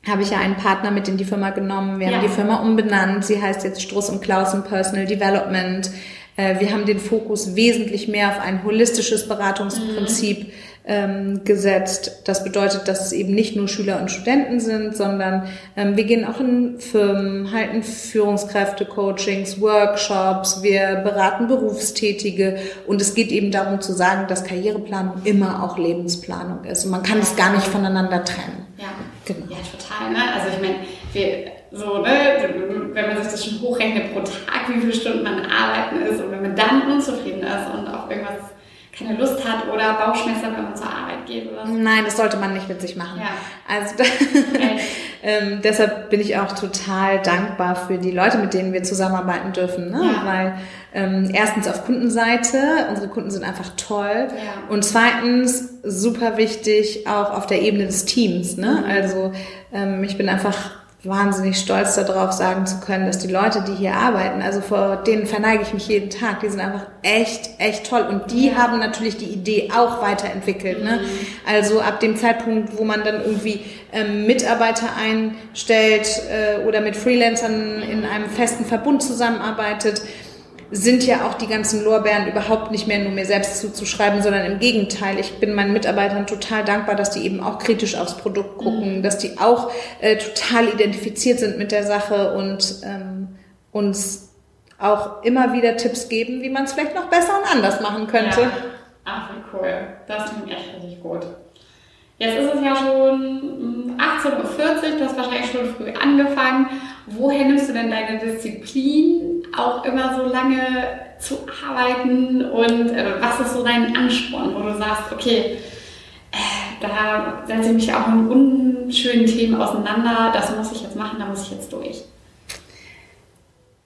habe ich ja einen Partner mit in die Firma genommen. Wir Ja. haben die Firma umbenannt. Sie heißt jetzt Struss und Klausen Personal Development. Äh, wir haben den Fokus wesentlich mehr auf ein holistisches Beratungsprinzip ähm, gesetzt. Das bedeutet, dass es eben nicht nur Schüler und Studenten sind, sondern ähm, wir gehen auch in Firmen, halten Führungskräfte, Coachings, Workshops, wir beraten Berufstätige und es geht eben darum zu sagen, dass Karriereplanung immer auch Lebensplanung ist und man kann es gar nicht voneinander trennen. Ja. Genau. Ja, total. Ne? Also ich meine, so, ne, wenn man sich das schon hochrechnet pro Tag, wie viele Stunden man arbeiten ist und wenn man dann unzufrieden ist und auf irgendwas keine Lust hat oder Bauchschmerzen, wenn man zur Arbeit geht oder so. Nein, das sollte man nicht mit sich machen. Ja. Also *laughs* ähm, deshalb bin ich auch total dankbar für die Leute, mit denen wir zusammenarbeiten dürfen, ne? Ja. weil ähm, erstens auf Kundenseite, unsere Kunden sind einfach toll Ja. und zweitens super wichtig auch auf der Ebene des Teams. Ne? Mhm. Also ähm, ich bin einfach wahnsinnig stolz darauf, sagen zu können, dass die Leute, die hier arbeiten, also vor denen verneige ich mich jeden Tag, die sind einfach echt, echt toll. Und die Ja. haben natürlich die Idee auch weiterentwickelt. Ne? Also ab dem Zeitpunkt, wo man dann irgendwie ähm, Mitarbeiter einstellt äh, oder mit Freelancern in einem festen Verbund zusammenarbeitet, sind ja auch die ganzen Lorbeeren überhaupt nicht mehr nur mir selbst zuzuschreiben, sondern im Gegenteil. Ich bin meinen Mitarbeitern total dankbar, dass die eben auch kritisch aufs Produkt gucken, dass die auch äh, total identifiziert sind mit der Sache und ähm, uns auch immer wieder Tipps geben, wie man es vielleicht noch besser und anders machen könnte. Ja. Ach, wie cool. Das klingt echt richtig gut. Jetzt ist es ja schon mm, 18.40 Uhr, du hast wahrscheinlich schon früh angefangen. Woher nimmst du denn deine Disziplin, auch immer so lange zu arbeiten? Und äh, was ist so dein Ansporn, wo du sagst, okay, äh, da setze ich mich auch mit unschönen Themen auseinander, das muss ich jetzt machen, da muss ich jetzt durch.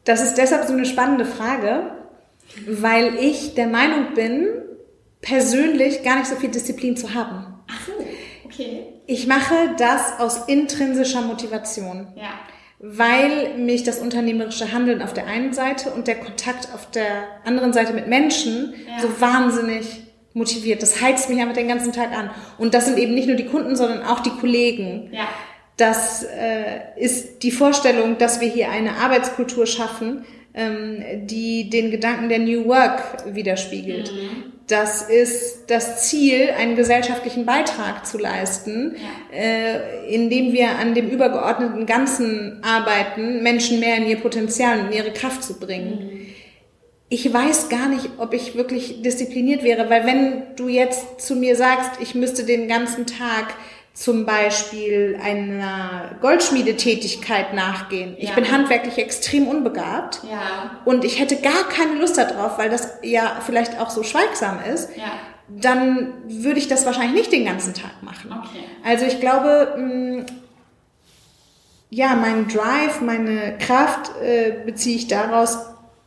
Das ist deshalb so eine spannende Frage, weil ich der Meinung bin, persönlich gar nicht so viel Disziplin zu haben. Ach so, okay. Ich mache das aus intrinsischer Motivation. Ja. Weil mich das unternehmerische Handeln auf der einen Seite und der Kontakt auf der anderen Seite mit Menschen Ja. so wahnsinnig motiviert. Das heizt mich einfach den ganzen Tag an. Und das sind eben nicht nur die Kunden, sondern auch die Kollegen. Ja. Das äh, ist die Vorstellung, dass wir hier eine Arbeitskultur schaffen, ähm, die den Gedanken der New Work widerspiegelt. Mhm. Das ist das Ziel, einen gesellschaftlichen Beitrag zu leisten, ja. äh, indem wir an dem übergeordneten Ganzen arbeiten, Menschen mehr in ihr Potenzial und in ihre Kraft zu bringen. Mhm. Ich weiß gar nicht, ob ich wirklich diszipliniert wäre, weil wenn du jetzt zu mir sagst, ich müsste den ganzen Tag zum Beispiel einer Goldschmiedetätigkeit nachgehen. Ich ja. bin handwerklich extrem unbegabt ja. und ich hätte gar keine Lust darauf, weil das ja vielleicht auch so schweigsam ist. Ja. Dann würde ich das wahrscheinlich nicht den ganzen Tag machen. Okay. Also ich glaube, mh, ja, mein Drive, meine Kraft äh, beziehe ich daraus,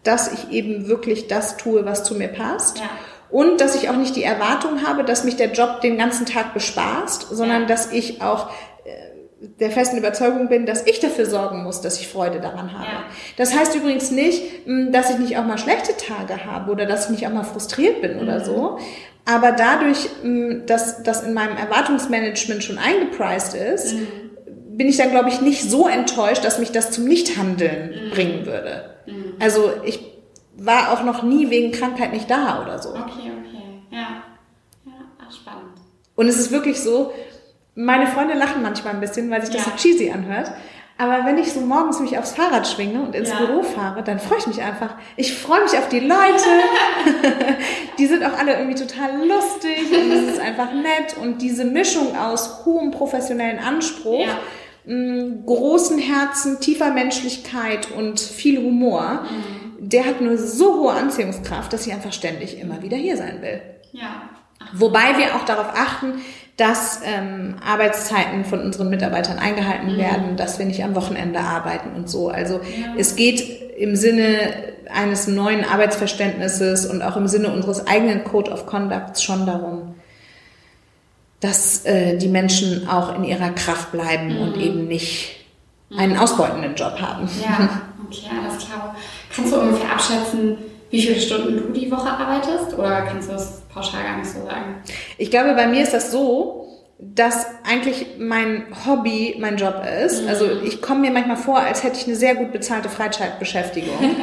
dass ich eben wirklich das tue, was zu mir passt. Ja und dass ich auch nicht die Erwartung habe, dass mich der Job den ganzen Tag bespaßt, sondern dass ich auch äh, der festen Überzeugung bin, dass ich dafür sorgen muss, dass ich Freude daran habe. Ja. Das heißt übrigens nicht, dass ich nicht auch mal schlechte Tage habe oder dass ich nicht auch mal frustriert bin mhm. oder so. Aber dadurch, dass das in meinem Erwartungsmanagement schon eingepreist ist, mhm. bin ich dann, glaube ich, nicht so enttäuscht, dass mich das zum Nichthandeln mhm. bringen würde. Mhm. Also ich war auch noch nie wegen Krankheit nicht da oder so. Okay, okay. Ja. Ja, ach, spannend. Und es ist wirklich so, meine Freunde lachen manchmal ein bisschen, weil sich das ja. so cheesy anhört. Aber wenn ich so morgens mich aufs Fahrrad schwinge und ins ja. Büro fahre, dann freue ich mich einfach. Ich freue mich auf die Leute. *laughs* die sind auch alle irgendwie total lustig und es ist einfach nett. Und diese Mischung aus hohem professionellen Anspruch, ja. mh, großen Herzen, tiefer Menschlichkeit und viel Humor, mhm der hat eine so hohe Anziehungskraft, dass ich einfach ständig immer wieder hier sein will. Ja. Ach. Wobei wir auch darauf achten, dass ähm, Arbeitszeiten von unseren Mitarbeitern eingehalten mhm. werden, dass wir nicht am Wochenende arbeiten und so. Also ja. es geht im Sinne eines neuen Arbeitsverständnisses und auch im Sinne unseres eigenen Code of Conduct schon darum, dass äh, die Menschen auch in ihrer Kraft bleiben mhm. und eben nicht einen mhm. ausbeutenden Job haben. Ja, okay, alles klar. Kannst du ungefähr abschätzen, wie viele Stunden du die Woche arbeitest? Oder kannst du das pauschal gar nicht so sagen? Ich glaube, bei mir ist das so, dass eigentlich mein Hobby mein Job ist. Mhm. Also ich komme mir manchmal vor, als hätte ich eine sehr gut bezahlte Freizeitbeschäftigung. *laughs*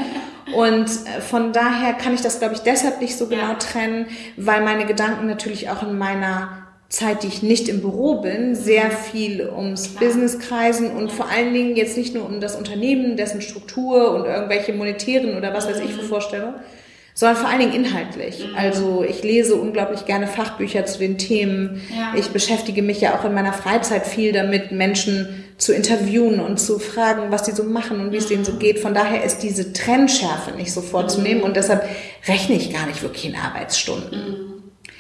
Und äh, von daher kann ich das, glaube ich, deshalb nicht so genau ja. trennen, weil meine Gedanken natürlich auch in meiner Zeit, die ich nicht im Büro bin, sehr viel ums Business kreisen und vor allen Dingen jetzt nicht nur um das Unternehmen, dessen Struktur und irgendwelche monetären oder was weiß ich für mhm. Vorstellungen, sondern vor allen Dingen inhaltlich. Mhm. Also ich lese unglaublich gerne Fachbücher zu den Themen. Ja. Ich beschäftige mich ja auch in meiner Freizeit viel damit, Menschen zu interviewen und zu fragen, was die so machen und wie es denen so mhm. geht. Von daher ist diese Trennschärfe nicht so vorzunehmen und deshalb rechne ich gar nicht wirklich in Arbeitsstunden.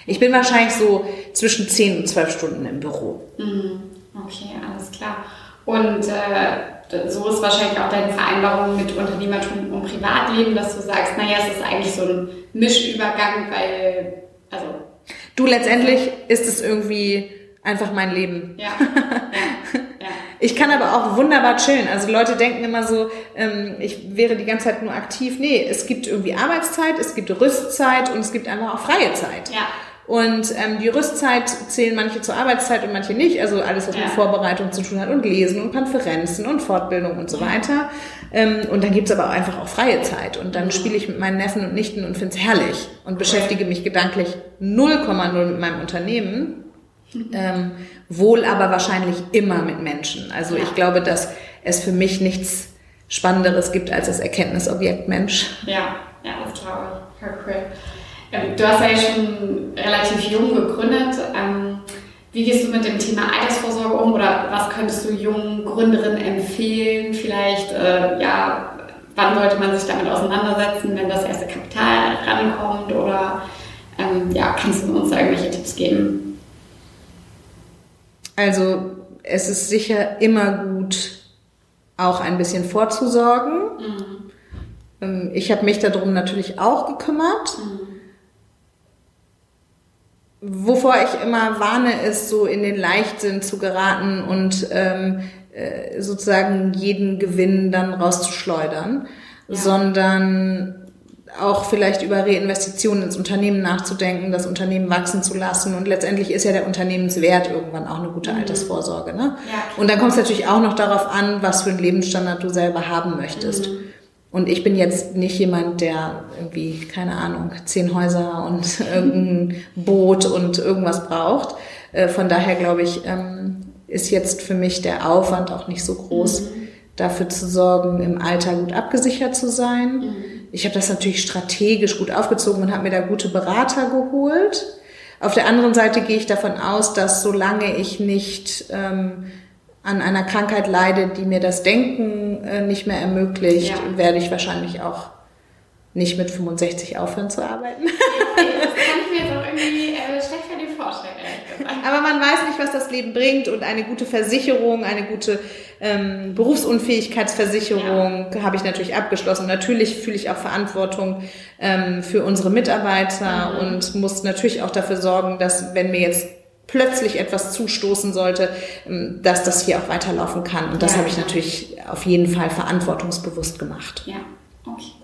Ich bin wahrscheinlich so zwischen 10 und 12 Stunden im Büro. Mhm. Okay, alles klar. Und äh, so ist wahrscheinlich auch deine Vereinbarung mit Unternehmertum und Privatleben, dass du sagst, naja, es ist eigentlich so ein Mischübergang, weil, also. Du, letztendlich ist es irgendwie einfach mein Leben. Ja. *laughs* ja. ja. Ich kann aber auch wunderbar chillen. Also Leute denken immer so, ähm, ich wäre die ganze Zeit nur aktiv. Nee, es gibt irgendwie Arbeitszeit, es gibt Rüstzeit und es gibt einfach auch freie Zeit. Ja. Und ähm, die Rüstzeit zählen manche zur Arbeitszeit und manche nicht. Also alles, was ja. mit Vorbereitung zu tun hat und Lesen und Konferenzen und Fortbildung und so weiter. Ähm, und dann gibt's aber auch einfach auch freie Zeit. Und dann mhm. spiele ich mit meinen Neffen und Nichten und find's herrlich und beschäftige mich gedanklich 0,0 mit meinem Unternehmen. Mhm. Ähm, wohl aber wahrscheinlich immer mit Menschen. Also ich glaube, dass es für mich nichts Spannenderes gibt als das Erkenntnisobjekt Mensch. Ja, ja, das glaube ich. Cool. Ähm, du hast ja schon relativ jung gegründet. Ähm, wie gehst du mit dem Thema Altersvorsorge um oder was könntest du jungen Gründerinnen empfehlen? Vielleicht, äh, ja, wann sollte man sich damit auseinandersetzen, wenn das erste Kapital rankommt? Oder ähm, ja, kannst du uns da irgendwelche Tipps geben? Also, es ist sicher immer gut, auch ein bisschen vorzusorgen. Mhm. Ich habe mich darum natürlich auch gekümmert. Mhm wovor ich immer warne, ist so in den Leichtsinn zu geraten und ähm, äh, sozusagen jeden Gewinn dann rauszuschleudern, ja. sondern auch vielleicht über Reinvestitionen ins Unternehmen nachzudenken, das Unternehmen wachsen zu lassen. Und letztendlich ist ja der Unternehmenswert irgendwann auch eine gute mhm. Altersvorsorge. Ne? Ja, und dann kommt es natürlich auch noch darauf an, was für einen Lebensstandard du selber haben möchtest. Mhm. Und ich bin jetzt nicht jemand, der irgendwie, keine Ahnung, zehn Häuser und *laughs* irgendein Boot und irgendwas braucht. Äh, von daher glaube ich, ähm, ist jetzt für mich der Aufwand auch nicht so groß, mhm. dafür zu sorgen, im Alter gut abgesichert zu sein. Mhm. Ich habe das natürlich strategisch gut aufgezogen und habe mir da gute Berater geholt. Auf der anderen Seite gehe ich davon aus, dass solange ich nicht ähm, an einer Krankheit leide, die mir das Denken äh, nicht mehr ermöglicht, ja. werde ich wahrscheinlich auch nicht mit 65 aufhören zu arbeiten. *laughs* das kann ich mir auch irgendwie äh, schlecht für dir vorstellen. Aber man weiß nicht, was das Leben bringt und eine gute Versicherung, eine gute ähm, Berufsunfähigkeitsversicherung ja. habe ich natürlich abgeschlossen. Natürlich fühle ich auch Verantwortung ähm, für unsere Mitarbeiter mhm. und muss natürlich auch dafür sorgen, dass wenn mir jetzt plötzlich etwas zustoßen sollte, ähm, dass das hier auch weiterlaufen kann. Und das ja, habe ich natürlich auf jeden Fall verantwortungsbewusst gemacht. Ja, okay.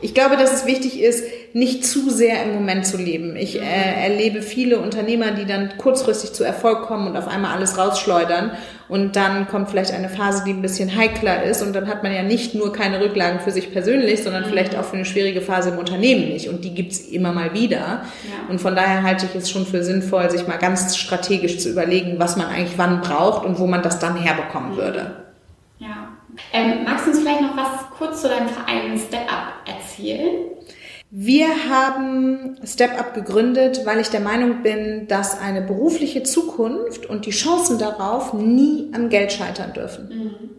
Ich glaube, dass es wichtig ist, nicht zu sehr im Moment zu leben. Ich äh, erlebe viele Unternehmer, die dann kurzfristig zu Erfolg kommen und auf einmal alles rausschleudern. Und dann kommt vielleicht eine Phase, die ein bisschen heikler ist. Und dann hat man ja nicht nur keine Rücklagen für sich persönlich, sondern mhm. vielleicht auch für eine schwierige Phase im Unternehmen nicht. Und die gibt's immer mal wieder. Ja. Und von daher halte ich es schon für sinnvoll, sich mal ganz strategisch zu überlegen, was man eigentlich wann braucht und wo man das dann herbekommen würde. Ähm, magst du uns vielleicht noch was kurz zu deinem Verein Step Up erzählen? Wir haben Step Up gegründet, weil ich der Meinung bin, dass eine berufliche Zukunft und die Chancen darauf nie am Geld scheitern dürfen. Mhm.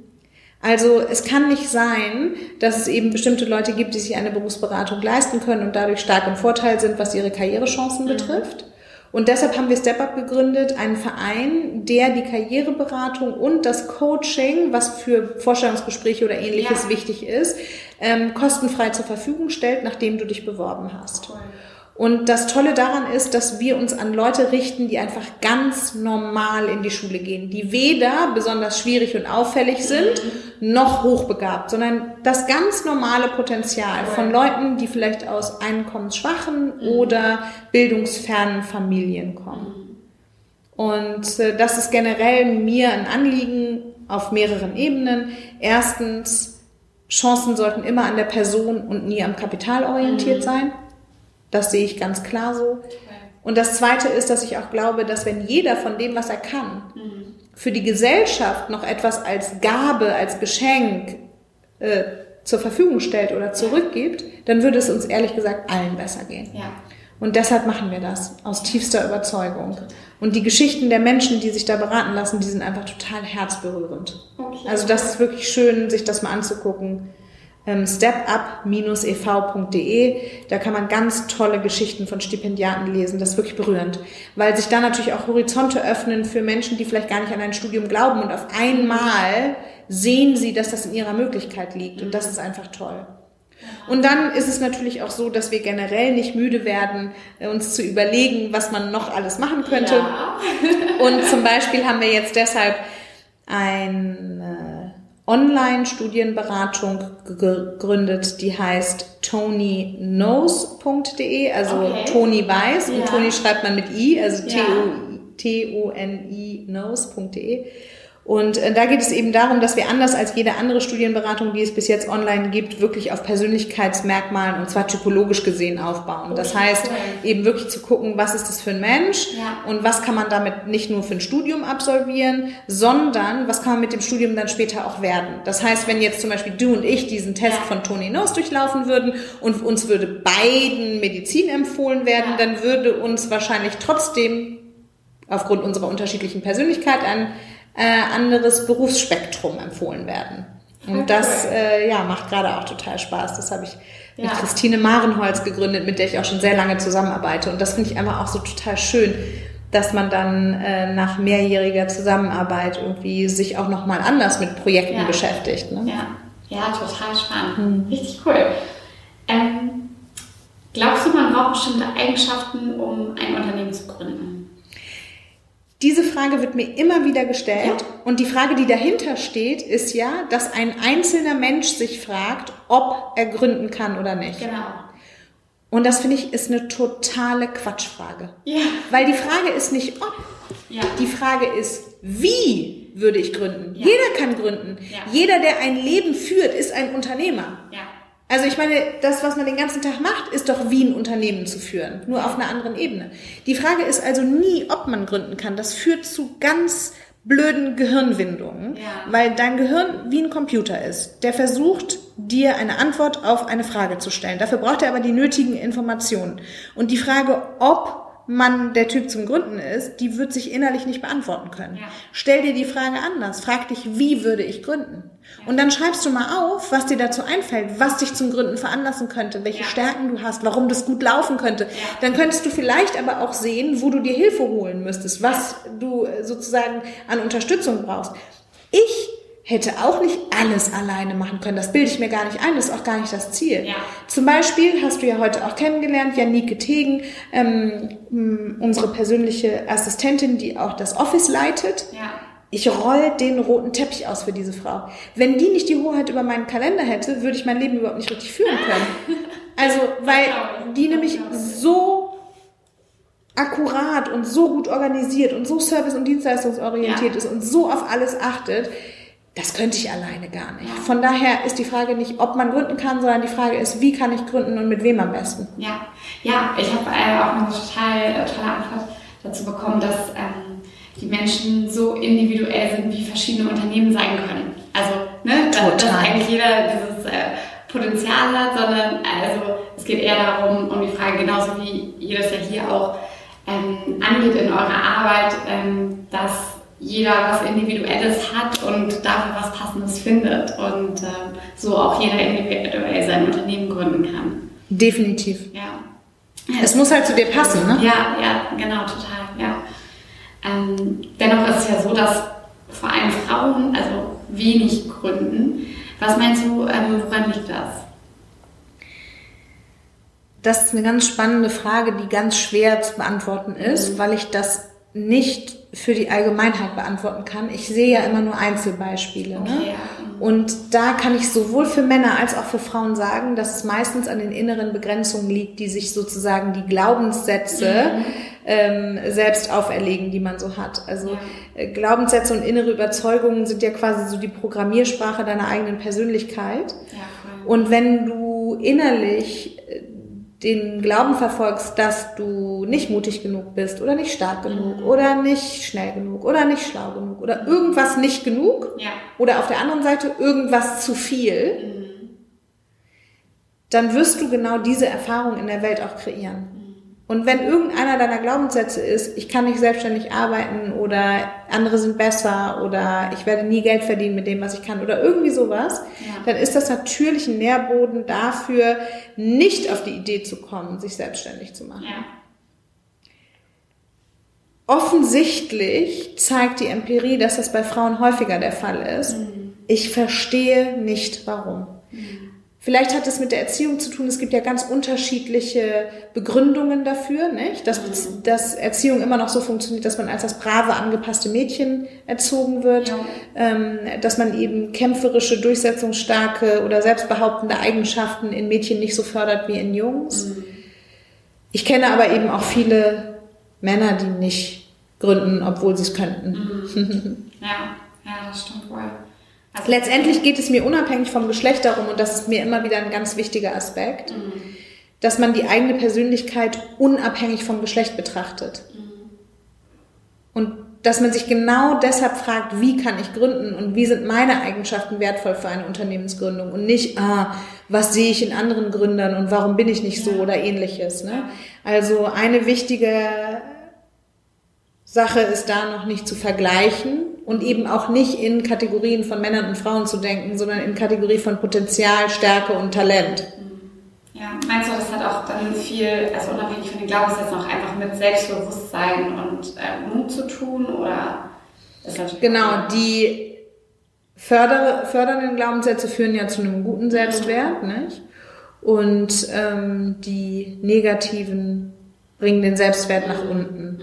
Also es kann nicht sein, dass es eben bestimmte Leute gibt, die sich eine Berufsberatung leisten können und dadurch stark im Vorteil sind, was ihre Karrierechancen mhm. betrifft. Und deshalb haben wir Step Up gegründet, einen Verein, der die Karriereberatung und das Coaching, was für Vorstellungsgespräche oder ähnliches ja. wichtig ist, ähm, kostenfrei zur Verfügung stellt, nachdem du dich beworben hast. Cool. Und das Tolle daran ist, dass wir uns an Leute richten, die einfach ganz normal in die Schule gehen, die weder besonders schwierig und auffällig sind, noch hochbegabt, sondern das ganz normale Potenzial von Leuten, die vielleicht aus einkommensschwachen mhm. oder bildungsfernen Familien kommen. Und äh, das ist generell mir ein Anliegen auf mehreren Ebenen. Erstens, Chancen sollten immer an der Person und nie am Kapital orientiert mhm. sein. Das sehe ich ganz klar so. Und das Zweite ist, dass ich auch glaube, dass wenn jeder von dem, was er kann, mhm. für die Gesellschaft noch etwas als Gabe, als Geschenk äh, zur Verfügung stellt oder zurückgibt, dann würde es uns ehrlich gesagt allen besser gehen. Ja. Und deshalb machen wir das aus tiefster Überzeugung. Und die Geschichten der Menschen, die sich da beraten lassen, die sind einfach total herzberührend. Okay. Also das ist wirklich schön, sich das mal anzugucken stepup-ev.de. Da kann man ganz tolle Geschichten von Stipendiaten lesen. Das ist wirklich berührend, weil sich da natürlich auch Horizonte öffnen für Menschen, die vielleicht gar nicht an ein Studium glauben und auf einmal sehen sie, dass das in ihrer Möglichkeit liegt und das ist einfach toll. Und dann ist es natürlich auch so, dass wir generell nicht müde werden, äh, uns zu überlegen, was man noch alles machen könnte. Ja. und zum Beispiel haben wir jetzt deshalb ein äh, Online-Studienberatung gegründet, die heißt tonyknows.de, also okay. Toni weiß ja. und Toni schreibt man mit i, also T-O-N-I knows.de. Und äh, da geht es eben darum, dass wir anders als jede andere Studienberatung, die es bis jetzt online gibt, wirklich auf Persönlichkeitsmerkmalen und zwar typologisch gesehen aufbauen. Das heißt, eben wirklich zu gucken, was ist das für ein Mensch ja. und was kann man damit nicht nur für ein Studium absolvieren, sondern was kann man mit dem Studium dann später auch werden. Das heißt, wenn jetzt zum Beispiel du und ich diesen Test ja. von Tony Nose durchlaufen würden und uns würde beiden Medizin empfohlen werden, ja. dann würde uns wahrscheinlich trotzdem aufgrund unserer unterschiedlichen Persönlichkeit ein äh, anderes Berufsspektrum empfohlen werden. Und das äh, ja, macht gerade auch total Spaß. Das habe ich ja. mit Christine Marenholz gegründet, mit der ich auch schon sehr lange zusammenarbeite. Und das finde ich einfach auch so total schön, dass man dann äh, nach mehrjähriger Zusammenarbeit irgendwie sich auch nochmal anders mit Projekten ja. beschäftigt. Ne? Ja. ja, total spannend. Hm. Richtig cool. Ähm, glaubst du, man braucht bestimmte Eigenschaften, um ein Unternehmen zu gründen? Diese Frage wird mir immer wieder gestellt. Ja. Und die Frage, die dahinter steht, ist ja, dass ein einzelner Mensch sich fragt, ob er gründen kann oder nicht. Genau. Und das finde ich ist eine totale Quatschfrage. Ja. Weil die Frage ist nicht ob, Ja. die Frage ist wie würde ich gründen. Ja. Jeder kann gründen. Ja. Jeder, der ein Leben führt, ist ein Unternehmer. Ja. Also ich meine, das, was man den ganzen Tag macht, ist doch wie ein Unternehmen zu führen, nur auf einer anderen Ebene. Die Frage ist also nie, ob man gründen kann. Das führt zu ganz blöden Gehirnwindungen, Ja. weil dein Gehirn wie ein Computer ist. Der versucht, dir eine Antwort auf eine Frage zu stellen. Dafür braucht er aber die nötigen Informationen. Und die Frage, ob man der Typ zum Gründen ist, die wird sich innerlich nicht beantworten können. Ja. Stell dir die Frage anders. Frag dich, wie würde ich gründen? Und dann schreibst du mal auf, was dir dazu einfällt, was dich zum Gründen veranlassen könnte, welche Ja. Stärken du hast, warum das gut laufen könnte. Dann könntest du vielleicht aber auch sehen, wo du dir Hilfe holen müsstest, was du äh, sozusagen an Unterstützung brauchst. Ich hätte auch nicht alles alleine machen können. Das bilde ich mir gar nicht ein. Das ist auch gar nicht das Ziel. Ja. Zum Beispiel hast du ja heute auch kennengelernt, Janike Tegen, ähm, unsere persönliche Assistentin, die auch das Office leitet. Ja. Ich roll den roten Teppich aus für diese Frau. Wenn die nicht die Hoheit über meinen Kalender hätte, würde ich mein Leben überhaupt nicht richtig führen können. *laughs* Also, weil die nämlich so akkurat und so gut organisiert und so service- und dienstleistungsorientiert Ja. ist und so auf alles achtet, das könnte ich alleine gar nicht. Von daher ist die Frage nicht, ob man gründen kann, sondern die Frage ist, wie kann ich gründen und mit wem am besten. Ja, ja, ich habe äh, auch eine total äh, tolle Antwort dazu bekommen, dass ähm, die Menschen so individuell sind, wie verschiedene Unternehmen sein können. Also, ne, dass, dass Total. eigentlich jeder dieses äh, Potenzial hat, sondern also es geht eher darum, um die Frage, genauso wie ihr das ja hier auch ähm, angeht in eurer Arbeit, ähm, dass jeder was Individuelles hat und dafür was Passendes findet und ähm, so auch jeder individuell sein Unternehmen gründen kann. Definitiv. Ja. Es muss halt zu dir passen, ne? Ja, ja, genau, total, ja. Ähm, dennoch ist es ja so, dass vor allem Frauen also wenig gründen. Was meinst du, ähm, woran liegt das? Das ist eine ganz spannende Frage, die ganz schwer zu beantworten ist, weil ich das nicht für die Allgemeinheit beantworten kann. Ich sehe ja immer nur Einzelbeispiele. ne? Okay, ja. Und da kann ich sowohl für Männer als auch für Frauen sagen, dass es meistens an den inneren Begrenzungen liegt, die sich sozusagen die Glaubenssätze ähm, selbst auferlegen, die man so hat. Also Ja. äh, Glaubenssätze und innere Überzeugungen sind ja quasi so die Programmiersprache deiner eigenen Persönlichkeit. Ja. Und wenn du innerlich äh, den Glauben verfolgst, dass du nicht mutig genug bist oder nicht stark genug oder nicht schnell genug oder nicht schlau genug oder irgendwas nicht genug Ja. oder auf der anderen Seite irgendwas zu viel, dann wirst du genau diese Erfahrung in der Welt auch kreieren. Und wenn irgendeiner deiner Glaubenssätze ist, ich kann nicht selbstständig arbeiten oder andere sind besser oder ich werde nie Geld verdienen mit dem, was ich kann oder irgendwie sowas, Ja. dann ist das natürlich ein Nährboden dafür, nicht auf die Idee zu kommen, sich selbstständig zu machen. Ja. Offensichtlich zeigt die Empirie, dass das bei Frauen häufiger der Fall ist. Ich verstehe nicht warum. Vielleicht hat es mit der Erziehung zu tun. Es gibt ja ganz unterschiedliche Begründungen dafür, nicht? Dass, dass Erziehung immer noch so funktioniert, dass man als das brave, angepasste Mädchen erzogen wird, Ja. ähm, dass man eben kämpferische, durchsetzungsstarke oder selbstbehauptende Eigenschaften in Mädchen nicht so fördert wie in Jungs. Ich kenne aber eben auch viele Männer, die nicht gründen, obwohl sie es könnten. *laughs* Ja, ja, das stimmt wohl. Also, Letztendlich geht es mir unabhängig vom Geschlecht darum, und das ist mir immer wieder ein ganz wichtiger Aspekt, dass man die eigene Persönlichkeit unabhängig vom Geschlecht betrachtet. Und dass man sich genau deshalb fragt, wie kann ich gründen und wie sind meine Eigenschaften wertvoll für eine Unternehmensgründung und nicht, ah, was sehe ich in anderen Gründern und warum bin ich nicht so oder ähnliches. Ne? Also eine wichtige Sache ist da noch nicht zu vergleichen und eben auch nicht in Kategorien von Männern und Frauen zu denken, sondern in Kategorie von Potenzial, Stärke und Talent. ja, meinst du, das hat auch dann viel, also unabhängig von den Glaubenssätzen, auch einfach mit Selbstbewusstsein und äh, Mut zu tun? Oder Genau, die förder fördernden Glaubenssätze führen ja zu einem guten Selbstwert, nicht? Und ähm, die negativen bringen den Selbstwert nach unten.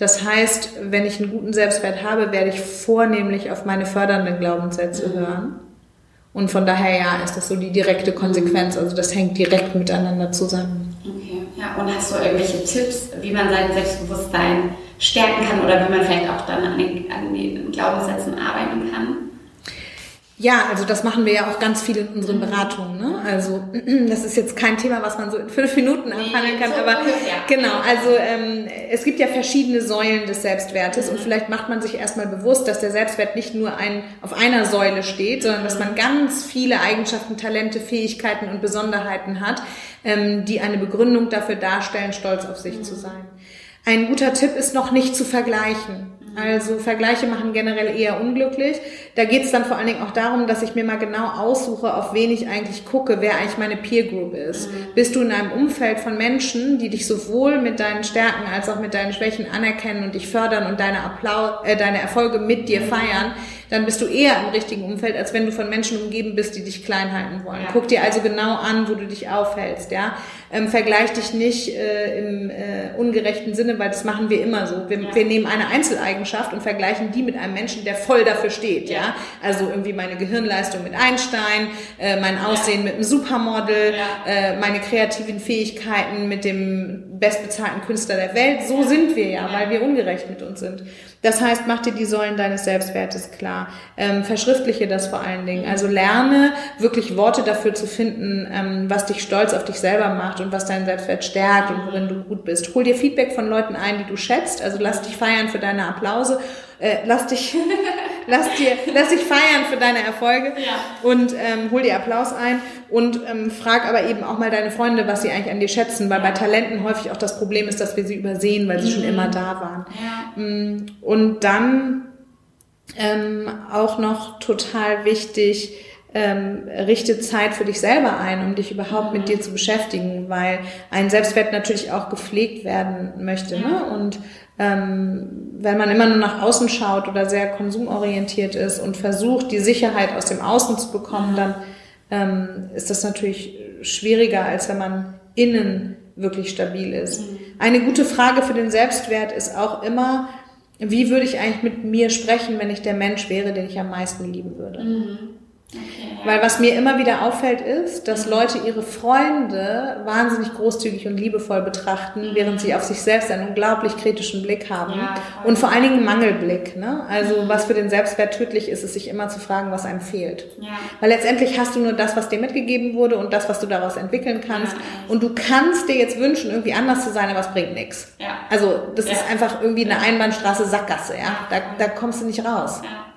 Das heißt, wenn ich einen guten Selbstwert habe, werde ich vornehmlich auf meine fördernden Glaubenssätze hören. Und von daher ja, ist das so die direkte Konsequenz. Also das hängt direkt miteinander zusammen. Okay. Und hast du irgendwelche Tipps, wie man sein Selbstbewusstsein stärken kann oder wie man vielleicht auch dann an den, an den Glaubenssätzen arbeiten kann? Ja, also das machen wir ja auch ganz viel in unseren mhm. Beratungen. Ne? Also *clears throat* das ist jetzt kein Thema, was man so in fünf Minuten anfangen kann, aber *laughs* genau, also ähm, es gibt ja verschiedene Säulen des Selbstwertes mhm. und vielleicht macht man sich erstmal bewusst, dass der Selbstwert nicht nur ein, auf einer Säule steht, sondern dass man ganz viele Eigenschaften, Talente, Fähigkeiten und Besonderheiten hat, ähm, die eine Begründung dafür darstellen, stolz auf sich mhm. zu sein. Ein guter Tipp ist noch nicht zu vergleichen. Also Vergleiche machen generell eher unglücklich. Da geht es dann vor allen Dingen auch darum, dass ich mir mal genau aussuche, auf wen ich eigentlich gucke, wer eigentlich meine Peer Group ist. Mhm. Bist du in einem Umfeld von Menschen, die dich sowohl mit deinen Stärken als auch mit deinen Schwächen anerkennen und dich fördern und deine, Applaus, äh, deine Erfolge mit dir mhm. feiern, dann bist du eher im richtigen Umfeld, als wenn du von Menschen umgeben bist, die dich klein halten wollen. Ja. Guck dir also genau an, wo du dich aufhältst, ja. Ähm, vergleich dich nicht äh, im äh, ungerechten Sinne, weil das machen wir immer so. Wir, ja. wir nehmen eine Einzeleigenschaft und vergleichen die mit einem Menschen, der voll dafür steht, ja. Ja? Also irgendwie meine Gehirnleistung mit Einstein, äh, mein Aussehen mit einem Supermodel, äh, meine kreativen Fähigkeiten mit dem bestbezahlten Künstler der Welt. So sind wir ja, weil wir ungerecht mit uns sind. Das heißt, mach dir die Säulen deines Selbstwertes klar. Ähm, verschriftliche das vor allen Dingen. Also lerne wirklich Worte dafür zu finden, ähm, was dich stolz auf dich selber macht und was deinen Selbstwert stärkt und worin du gut bist. Hol dir Feedback von Leuten ein, die du schätzt. Also lass dich feiern für deine Applause äh, lass dich, *laughs* lass dir, lass dich feiern für deine Erfolge ja. und ähm, hol dir Applaus ein und ähm, frag aber eben auch mal deine Freunde, was sie eigentlich an dir schätzen, weil bei Talenten häufig auch das Problem ist, dass wir sie übersehen, weil sie mhm. schon immer da waren. Ja. Mm, und dann ähm, auch noch total wichtig, ähm, richte Zeit für dich selber ein, um dich überhaupt mit dir zu beschäftigen, weil ein Selbstwert natürlich auch gepflegt werden möchte. Ne? Und ähm, wenn man immer nur nach außen schaut oder sehr konsumorientiert ist und versucht, die Sicherheit aus dem Außen zu bekommen, dann ähm, ist das natürlich schwieriger, als wenn man innen wirklich stabil ist. Mhm. Eine gute Frage für den Selbstwert ist auch immer, wie würde ich eigentlich mit mir sprechen, wenn ich der Mensch wäre, den ich am meisten lieben würde? Mhm. Okay. Weil was mir immer wieder auffällt ist, dass Leute ihre Freunde wahnsinnig großzügig und liebevoll betrachten, während sie auf sich selbst einen unglaublich kritischen Blick haben. Ja, und vor allen Dingen Mangelblick. Ne? Also was für den Selbstwert tödlich ist, ist sich immer zu fragen, was einem fehlt. Ja. Weil letztendlich hast du nur das, was dir mitgegeben wurde und das, was du daraus entwickeln kannst. Und du kannst dir jetzt wünschen, irgendwie anders zu sein, aber es bringt nichts. Also das ist einfach irgendwie eine Einbahnstraße Sackgasse. Ja? Da, da kommst du nicht raus. Ja.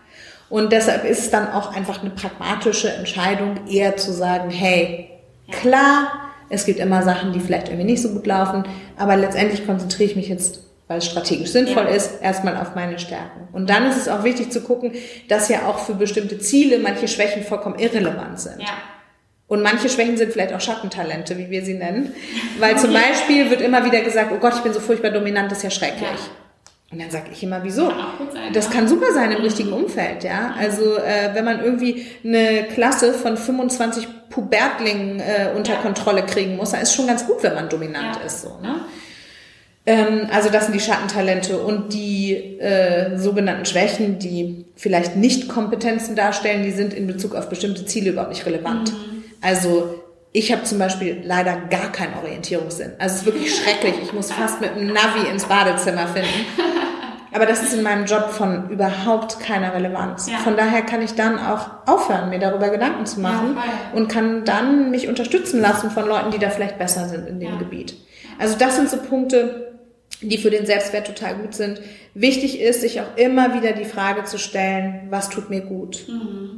Und deshalb ist es dann auch einfach eine pragmatische Entscheidung, eher zu sagen, hey, klar, es gibt immer Sachen, die vielleicht irgendwie nicht so gut laufen, aber letztendlich konzentriere ich mich jetzt, weil es strategisch sinnvoll ja. ist, erstmal auf meine Stärken. Und dann ist es auch wichtig zu gucken, dass ja auch für bestimmte Ziele manche Schwächen vollkommen irrelevant sind. Ja. Und manche Schwächen sind vielleicht auch Schattentalente, wie wir sie nennen. *laughs* Weil zum Beispiel wird immer wieder gesagt, oh Gott, ich bin so furchtbar dominant, das ist ja schrecklich. Ja. Und dann sage ich immer, wieso? Sein, das ja. kann super sein im richtigen Umfeld, ja. Also äh, wenn man irgendwie eine Klasse von 25 Pubertlingen äh, unter ja. Kontrolle kriegen muss, dann ist schon ganz gut, wenn man dominant ja. ist, so. Ne? Ähm, also das sind die Schattentalente und die äh, sogenannten Schwächen, die vielleicht nicht Kompetenzen darstellen, die sind in Bezug auf bestimmte Ziele überhaupt nicht relevant. Mhm. Also ich habe zum Beispiel leider gar keinen Orientierungssinn. Also es ist wirklich *laughs* schrecklich. Ich muss fast mit einem Navi ins Badezimmer finden. Aber das ist in meinem Job von überhaupt keiner Relevanz. Ja. Von daher kann ich dann auch aufhören, mir darüber Gedanken zu machen ja, und kann dann mich unterstützen lassen von Leuten, die da vielleicht besser sind in dem ja. Gebiet. Also das sind so Punkte, die für den Selbstwert total gut sind. Wichtig ist, sich auch immer wieder die Frage zu stellen, was tut mir gut? Mhm.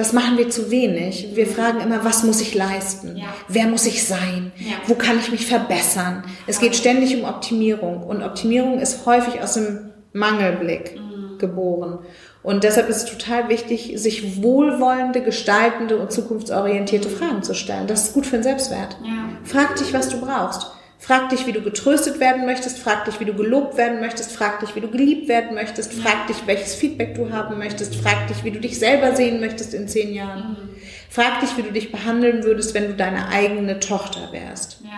Das machen wir zu wenig. Wir fragen immer, was muss ich leisten? Ja. Wer muss ich sein? Ja. Wo kann ich mich verbessern? Es geht ständig um Optimierung. Und Optimierung ist häufig aus dem Mangelblick mhm. geboren. Und deshalb ist es total wichtig, sich wohlwollende, gestaltende und zukunftsorientierte Fragen zu stellen. Das ist gut für den Selbstwert. Ja. Frag dich, was du brauchst. Frag dich, wie du getröstet werden möchtest, frag dich, wie du gelobt werden möchtest, frag dich, wie du geliebt werden möchtest, frag dich, welches Feedback du haben möchtest, frag dich, wie du dich selber sehen möchtest in zehn Jahren. Mhm. Frag dich, wie du dich behandeln würdest, wenn du deine eigene Tochter wärst. Ja.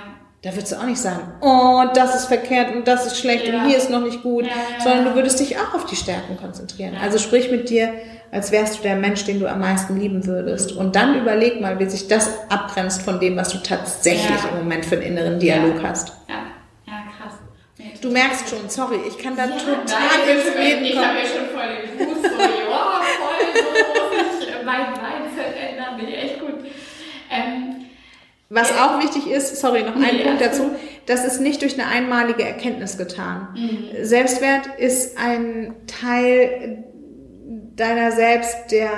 da würdest du auch nicht sagen, oh, das ist verkehrt und das ist schlecht Ja. und hier ist noch nicht gut, Ja, sondern du würdest dich auch auf die Stärken konzentrieren. Also sprich mit dir, als wärst du der Mensch, den du am meisten lieben würdest. Und dann überleg mal, wie sich das abgrenzt von dem, was du tatsächlich Ja. im Moment für einen inneren Dialog hast. Ja, ja, krass. Du merkst schon, sorry, ich kann da Ja, total nein, ins Reden Ich habe mir schon voll den Fuß so, ja, voll so ich mein Mindset ändern. Nee, echt gut. Ähm, Was auch wichtig ist, sorry, noch ein Nee, Punkt dazu, das ist nicht durch eine einmalige Erkenntnis getan. Mhm. Selbstwert ist ein Teil deiner selbst, der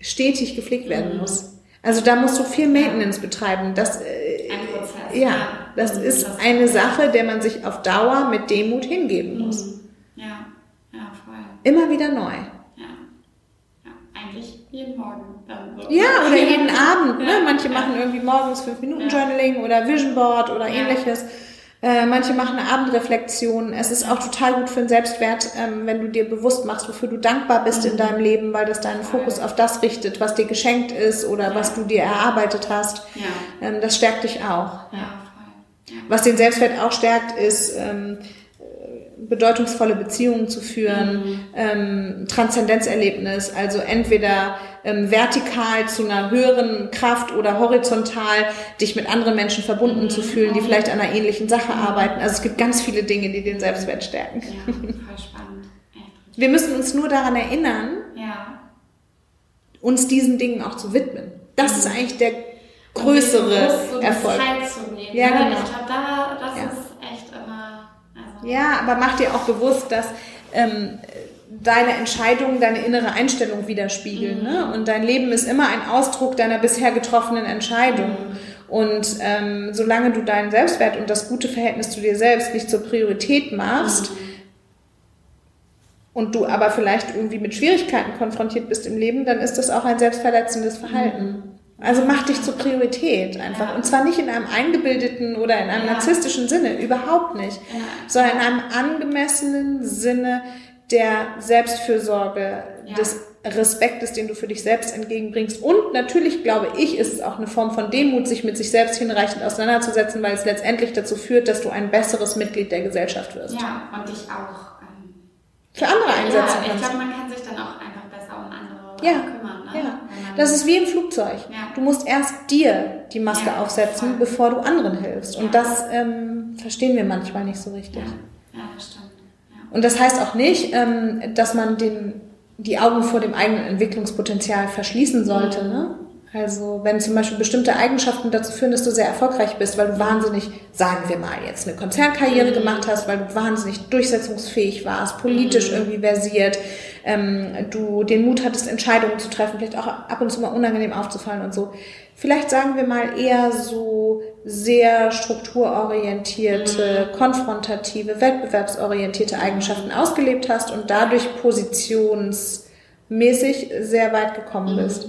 stetig gepflegt werden Mhm. muss. Also da musst du viel Maintenance betreiben. Das, äh, ein Prozess. ja, das Mhm, ist eine Sache, der man sich auf Dauer mit Demut hingeben muss. Mhm. Ja, ja, voll. Immer wieder neu. Ja. ja. Eigentlich jeden Morgen. Dann so. Ja, oder jeden *laughs* Abend. Ne? Manche machen irgendwie morgens fünf Minuten Ja. Journaling oder Vision Board oder ähnliches. Äh, manche machen eine Abendreflexion. Es ist auch total gut für den Selbstwert, ähm, wenn du dir bewusst machst, wofür du dankbar bist Mhm. in deinem Leben, weil das deinen Fokus auf das richtet, was dir geschenkt ist oder Ja. was du dir erarbeitet hast. Ja, Ähm, das stärkt dich auch. ja. Was den Selbstwert auch stärkt, ist ähm, bedeutungsvolle Beziehungen zu führen, ähm, Transzendenzerlebnis, also entweder ähm, vertikal zu einer höheren Kraft oder horizontal dich mit anderen Menschen verbunden zu fühlen, die vielleicht an einer ähnlichen Sache arbeiten. Also es gibt ganz viele Dinge, die den Selbstwert stärken. Ja, *laughs* voll spannend. Wir müssen uns nur daran erinnern, Ja. uns diesen Dingen auch zu widmen. Das ist eigentlich der größere so Erfolg. Zeit zu nehmen. Ja, genau. Ich glaube, da, das Ja. ist echt immer. Also, Ja, aber mach dir auch bewusst, dass ähm, deine Entscheidungen deine innere Einstellung widerspiegeln. Ne? Und dein Leben ist immer ein Ausdruck deiner bisher getroffenen Entscheidungen. Und ähm, solange du deinen Selbstwert und das gute Verhältnis zu dir selbst nicht zur Priorität machst und du aber vielleicht irgendwie mit Schwierigkeiten konfrontiert bist im Leben, dann ist das auch ein selbstverletzendes Verhalten. Also mach dich zur Priorität einfach. Ja. Und zwar nicht in einem eingebildeten oder in einem Ja. narzisstischen Sinne, überhaupt nicht Ja. sondern in einem angemessenen Sinne der Selbstfürsorge, Ja. des Respektes, den du für dich selbst entgegenbringst. Und natürlich glaube ich, ist es auch eine Form von Demut, sich mit sich selbst hinreichend auseinanderzusetzen, weil es letztendlich dazu führt, dass du ein besseres Mitglied der Gesellschaft wirst. ja, und dich auch. Ähm, Für andere einsetzen ja, ich kannst. glaube, man kann sich dann auch einfach besser um andere Ja, kümmern. Ne? Ja, das ist wie im Flugzeug. Ja. Du musst erst dir die Maske Ja, aufsetzen, voll. bevor du anderen hilfst. Und das ähm, verstehen wir manchmal nicht so richtig. ja, ja, das stimmt. Ja. Und das heißt auch nicht, ähm, dass man den, die Augen vor dem eigenen Entwicklungspotenzial verschließen sollte. Ne? Also wenn zum Beispiel bestimmte Eigenschaften dazu führen, dass du sehr erfolgreich bist, weil du wahnsinnig, sagen wir mal, jetzt eine Konzernkarriere gemacht hast, weil du wahnsinnig durchsetzungsfähig warst, politisch irgendwie versiert, ähm, du den Mut hattest, Entscheidungen zu treffen, vielleicht auch ab und zu mal unangenehm aufzufallen und so. Vielleicht sagen wir mal eher so sehr strukturorientierte, konfrontative, wettbewerbsorientierte Eigenschaften ausgelebt hast und dadurch positionsmäßig sehr weit gekommen bist.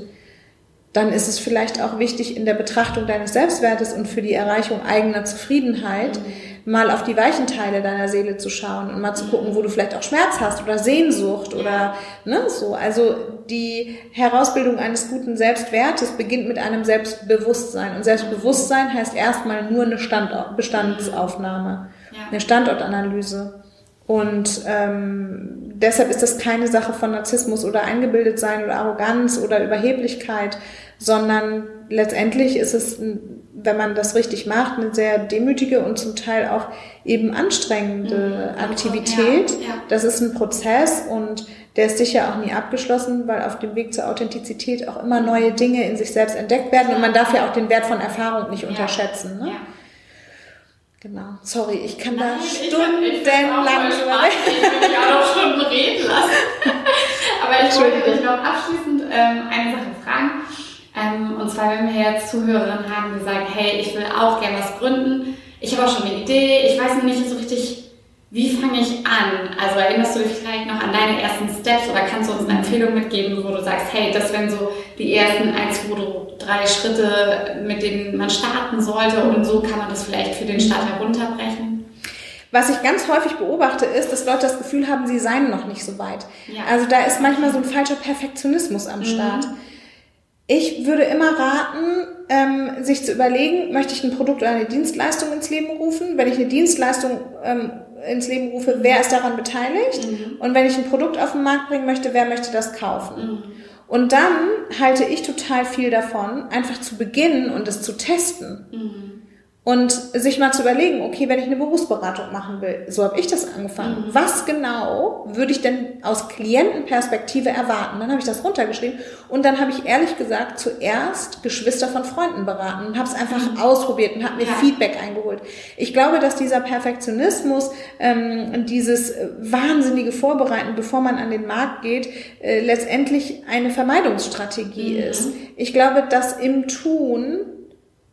Dann ist es vielleicht auch wichtig, in der Betrachtung deines Selbstwertes und für die Erreichung eigener Zufriedenheit mal auf die weichen Teile deiner Seele zu schauen und mal zu gucken, wo du vielleicht auch Schmerz hast oder Sehnsucht oder ne, so. Also die Herausbildung eines guten Selbstwertes beginnt mit einem Selbstbewusstsein. Und Selbstbewusstsein heißt erstmal nur eine Standort Bestandsaufnahme, Ja. eine Standortanalyse. Und ähm, deshalb ist das keine Sache von Narzissmus oder Eingebildetsein oder Arroganz oder Überheblichkeit, sondern letztendlich ist es, wenn man das richtig macht, eine sehr demütige und zum Teil auch eben anstrengende Mhm. Aktivität. Ja, ja. Das ist ein Prozess und der ist sicher auch nie abgeschlossen, weil auf dem Weg zur Authentizität auch immer neue Dinge in sich selbst entdeckt werden und man darf ja auch den Wert von Erfahrung nicht Ja. unterschätzen. Ne? Genau. Sorry, ich kann Nein, da ich find- ich stundenlang voll drüber. *laughs* Ich will mich auch noch Stunden reden lassen. Aber ich wollte dich noch abschließend ähm, eine Sache fragen. Ähm, und zwar, wenn wir jetzt Zuhörerinnen haben, die sagen, hey, ich will auch gerne was gründen. Ich habe auch schon eine Idee. Ich weiß noch nicht so richtig, wie fange ich an? Also erinnerst du dich vielleicht noch an deine ersten Steps oder kannst du uns eine Empfehlung mitgeben, wo du sagst, hey, das wären so die ersten ein, zwei, drei Schritte, mit denen man starten sollte und so kann man das vielleicht für den Start herunterbrechen? Was ich ganz häufig beobachte, ist, dass Leute das Gefühl haben, sie seien noch nicht so weit. Ja. Also da ist manchmal so ein falscher Perfektionismus am Start. Ich würde immer raten, ähm, sich zu überlegen, möchte ich ein Produkt oder eine Dienstleistung ins Leben rufen? Wenn ich eine Dienstleistung ähm, ins Leben rufe, wer ist daran beteiligt? Mhm. Und wenn ich ein Produkt auf den Markt bringen möchte, wer möchte das kaufen? Mhm. Und dann halte ich total viel davon, einfach zu beginnen und es zu testen. Mhm und sich mal zu überlegen, okay, wenn ich eine Berufsberatung machen will, so habe ich das angefangen. Mhm. Was genau würde ich denn aus Klientenperspektive erwarten? Dann habe ich das runtergeschrieben und dann habe ich ehrlich gesagt zuerst Geschwister von Freunden beraten und habe es einfach mhm. ausprobiert und habe mir ja. Feedback eingeholt. Ich glaube, dass dieser Perfektionismus, ähm, dieses wahnsinnige Vorbereiten, bevor man an den Markt geht, äh, letztendlich eine Vermeidungsstrategie mhm. ist. Ich glaube, dass im Tun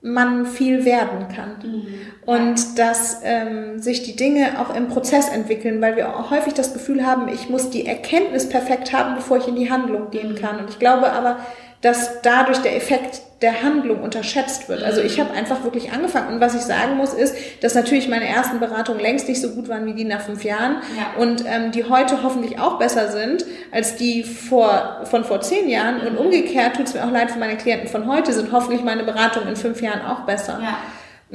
man viel werden kann. Mhm. Und dass ähm, sich die Dinge auch im Prozess entwickeln, weil wir auch häufig das Gefühl haben, ich muss die Erkenntnis perfekt haben, bevor ich in die Handlung gehen kann. Und ich glaube aber, dass dadurch der Effekt der Handlung unterschätzt wird. Also ich habe einfach wirklich angefangen. Und was ich sagen muss, ist, dass natürlich meine ersten Beratungen längst nicht so gut waren wie die nach fünf Jahren ja. und ähm, die heute hoffentlich auch besser sind als die vor, von vor zehn Jahren. Und umgekehrt tut es mir auch leid für meine Klienten von heute, sind hoffentlich meine Beratungen in fünf Jahren auch besser. Ja.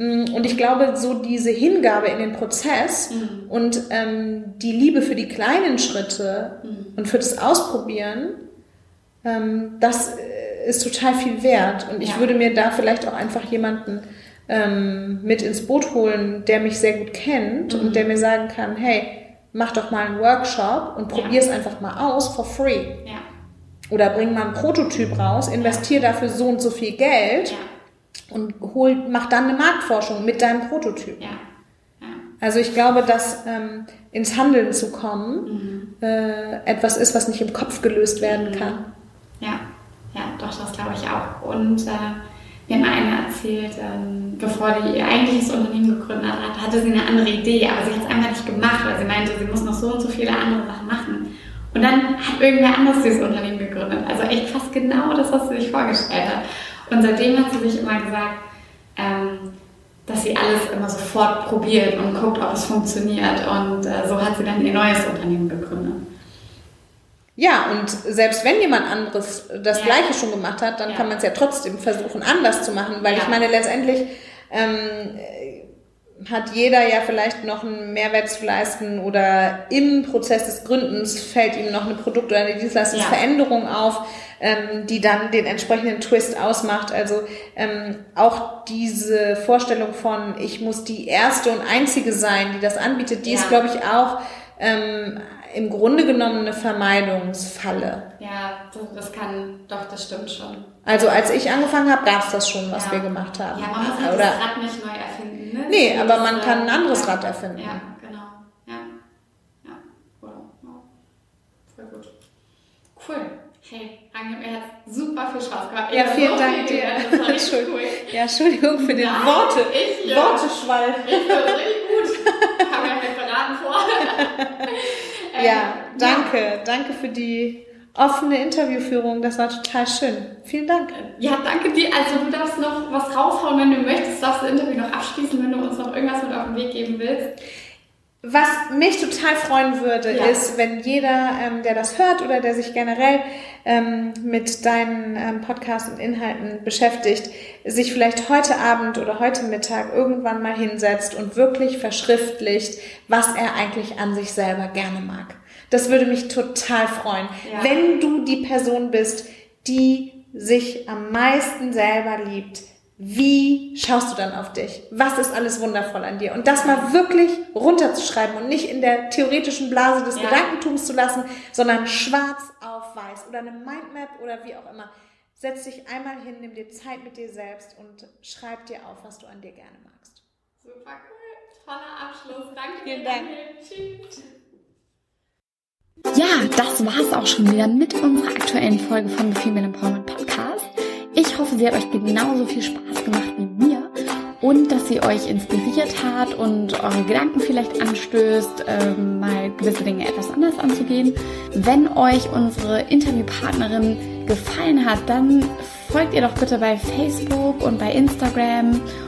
Mm, und ich glaube, so diese Hingabe in den Prozess mhm. und ähm, die Liebe für die kleinen Schritte mhm. und für das Ausprobieren, ähm, das ist total viel wert. Und ich ja. würde mir da vielleicht auch einfach jemanden ähm, mit ins Boot holen, der mich sehr gut kennt mhm. und der mir sagen kann, hey, mach doch mal einen Workshop und probier es einfach mal aus for free. Ja. Oder bring mal einen Prototyp raus, investier dafür so und so viel Geld und hol, mach dann eine Marktforschung mit deinem Prototyp. Also ich glaube, dass ähm, ins Handeln zu kommen mhm. äh, etwas ist, was nicht im Kopf gelöst werden mhm. kann. Ja. Ja, doch, das glaube ich auch. Und äh, mir hat eine erzählt, ähm, bevor die ihr eigentliches Unternehmen gegründet hat, hatte sie eine andere Idee, aber sie hat es einfach nicht gemacht, weil sie meinte, sie muss noch so und so viele andere Sachen machen. Und dann hat irgendwer anders dieses Unternehmen gegründet. Also echt fast genau das, was sie sich vorgestellt hat. Und seitdem hat sie sich immer gesagt, ähm, dass sie alles immer sofort probiert und guckt, ob es funktioniert. Und äh, so hat sie dann ihr neues Unternehmen gegründet. Ja, und selbst wenn jemand anderes das ja. Gleiche schon gemacht hat, dann ja. kann man es ja trotzdem versuchen, anders zu machen, weil ja. ich meine, letztendlich ähm, hat jeder ja vielleicht noch einen Mehrwert zu leisten oder im Prozess des Gründens fällt ihm noch eine Produkt- oder eine Dienstleistungsveränderung auf, ähm, die dann den entsprechenden Twist ausmacht. Also ähm, auch diese Vorstellung von, ich muss die erste und einzige sein, die das anbietet, die ist, glaube ich, auch ähm, im Grunde genommen eine Vermeidungsfalle. Ja, das kann, doch, das stimmt schon. Also als ich angefangen habe, gab es das schon, was ja. wir gemacht haben. Ja, man muss halt Oder, das Rad nicht neu erfinden. Ne? Nee, aber man kann ein anderes Rad erfinden. Ja, genau. Ja, ja. Wow. Voll gut. Cool. Hey, Rangel, mir hat super viel Spaß gemacht. Ja, vielen so Dank dir. Das war *laughs* richtig cool. Ja, Entschuldigung für den Nein, Worte, ich, ja. Worteschwall. Ich bin richtig gut. Kam *laughs* ja nicht beraten vor. ja, danke. Ja. Danke für die offene Interviewführung. Das war total schön. Vielen Dank. Ja, danke dir. Also du darfst noch was raushauen, wenn du möchtest. Darfst das Interview noch abschließen, wenn du uns noch irgendwas mit auf den Weg geben willst. Was mich total freuen würde, ja. ist, wenn jeder, ähm, der das hört oder der sich generell ähm, mit deinen ähm, Podcasts und Inhalten beschäftigt, sich vielleicht heute Abend oder heute Mittag irgendwann mal hinsetzt und wirklich verschriftlicht, was er eigentlich an sich selber gerne mag. Das würde mich total freuen. Ja. Wenn du die Person bist, die sich am meisten selber liebt, wie schaust du dann auf dich? Was ist alles wundervoll an dir? Und das mal wirklich runterzuschreiben und nicht in der theoretischen Blase des ja. Gedankentums zu lassen, sondern schwarz auf weiß oder eine Mindmap oder wie auch immer. Setz dich einmal hin, nimm dir Zeit mit dir selbst und schreib dir auf, was du an dir gerne magst. Super cool. Toller Abschluss. Danke Vielen dir. Dank. Tschüss. Ja, das war's auch schon wieder mit unserer aktuellen Folge von The Female Empowerment Podcast. Ich hoffe, sie hat euch genauso viel Spaß gemacht wie mir und dass sie euch inspiriert hat und eure Gedanken vielleicht anstößt, ähm, mal gewisse Dinge etwas anders anzugehen. Wenn euch unsere Interviewpartnerin gefallen hat, dann folgt ihr doch bitte bei Facebook und bei Instagram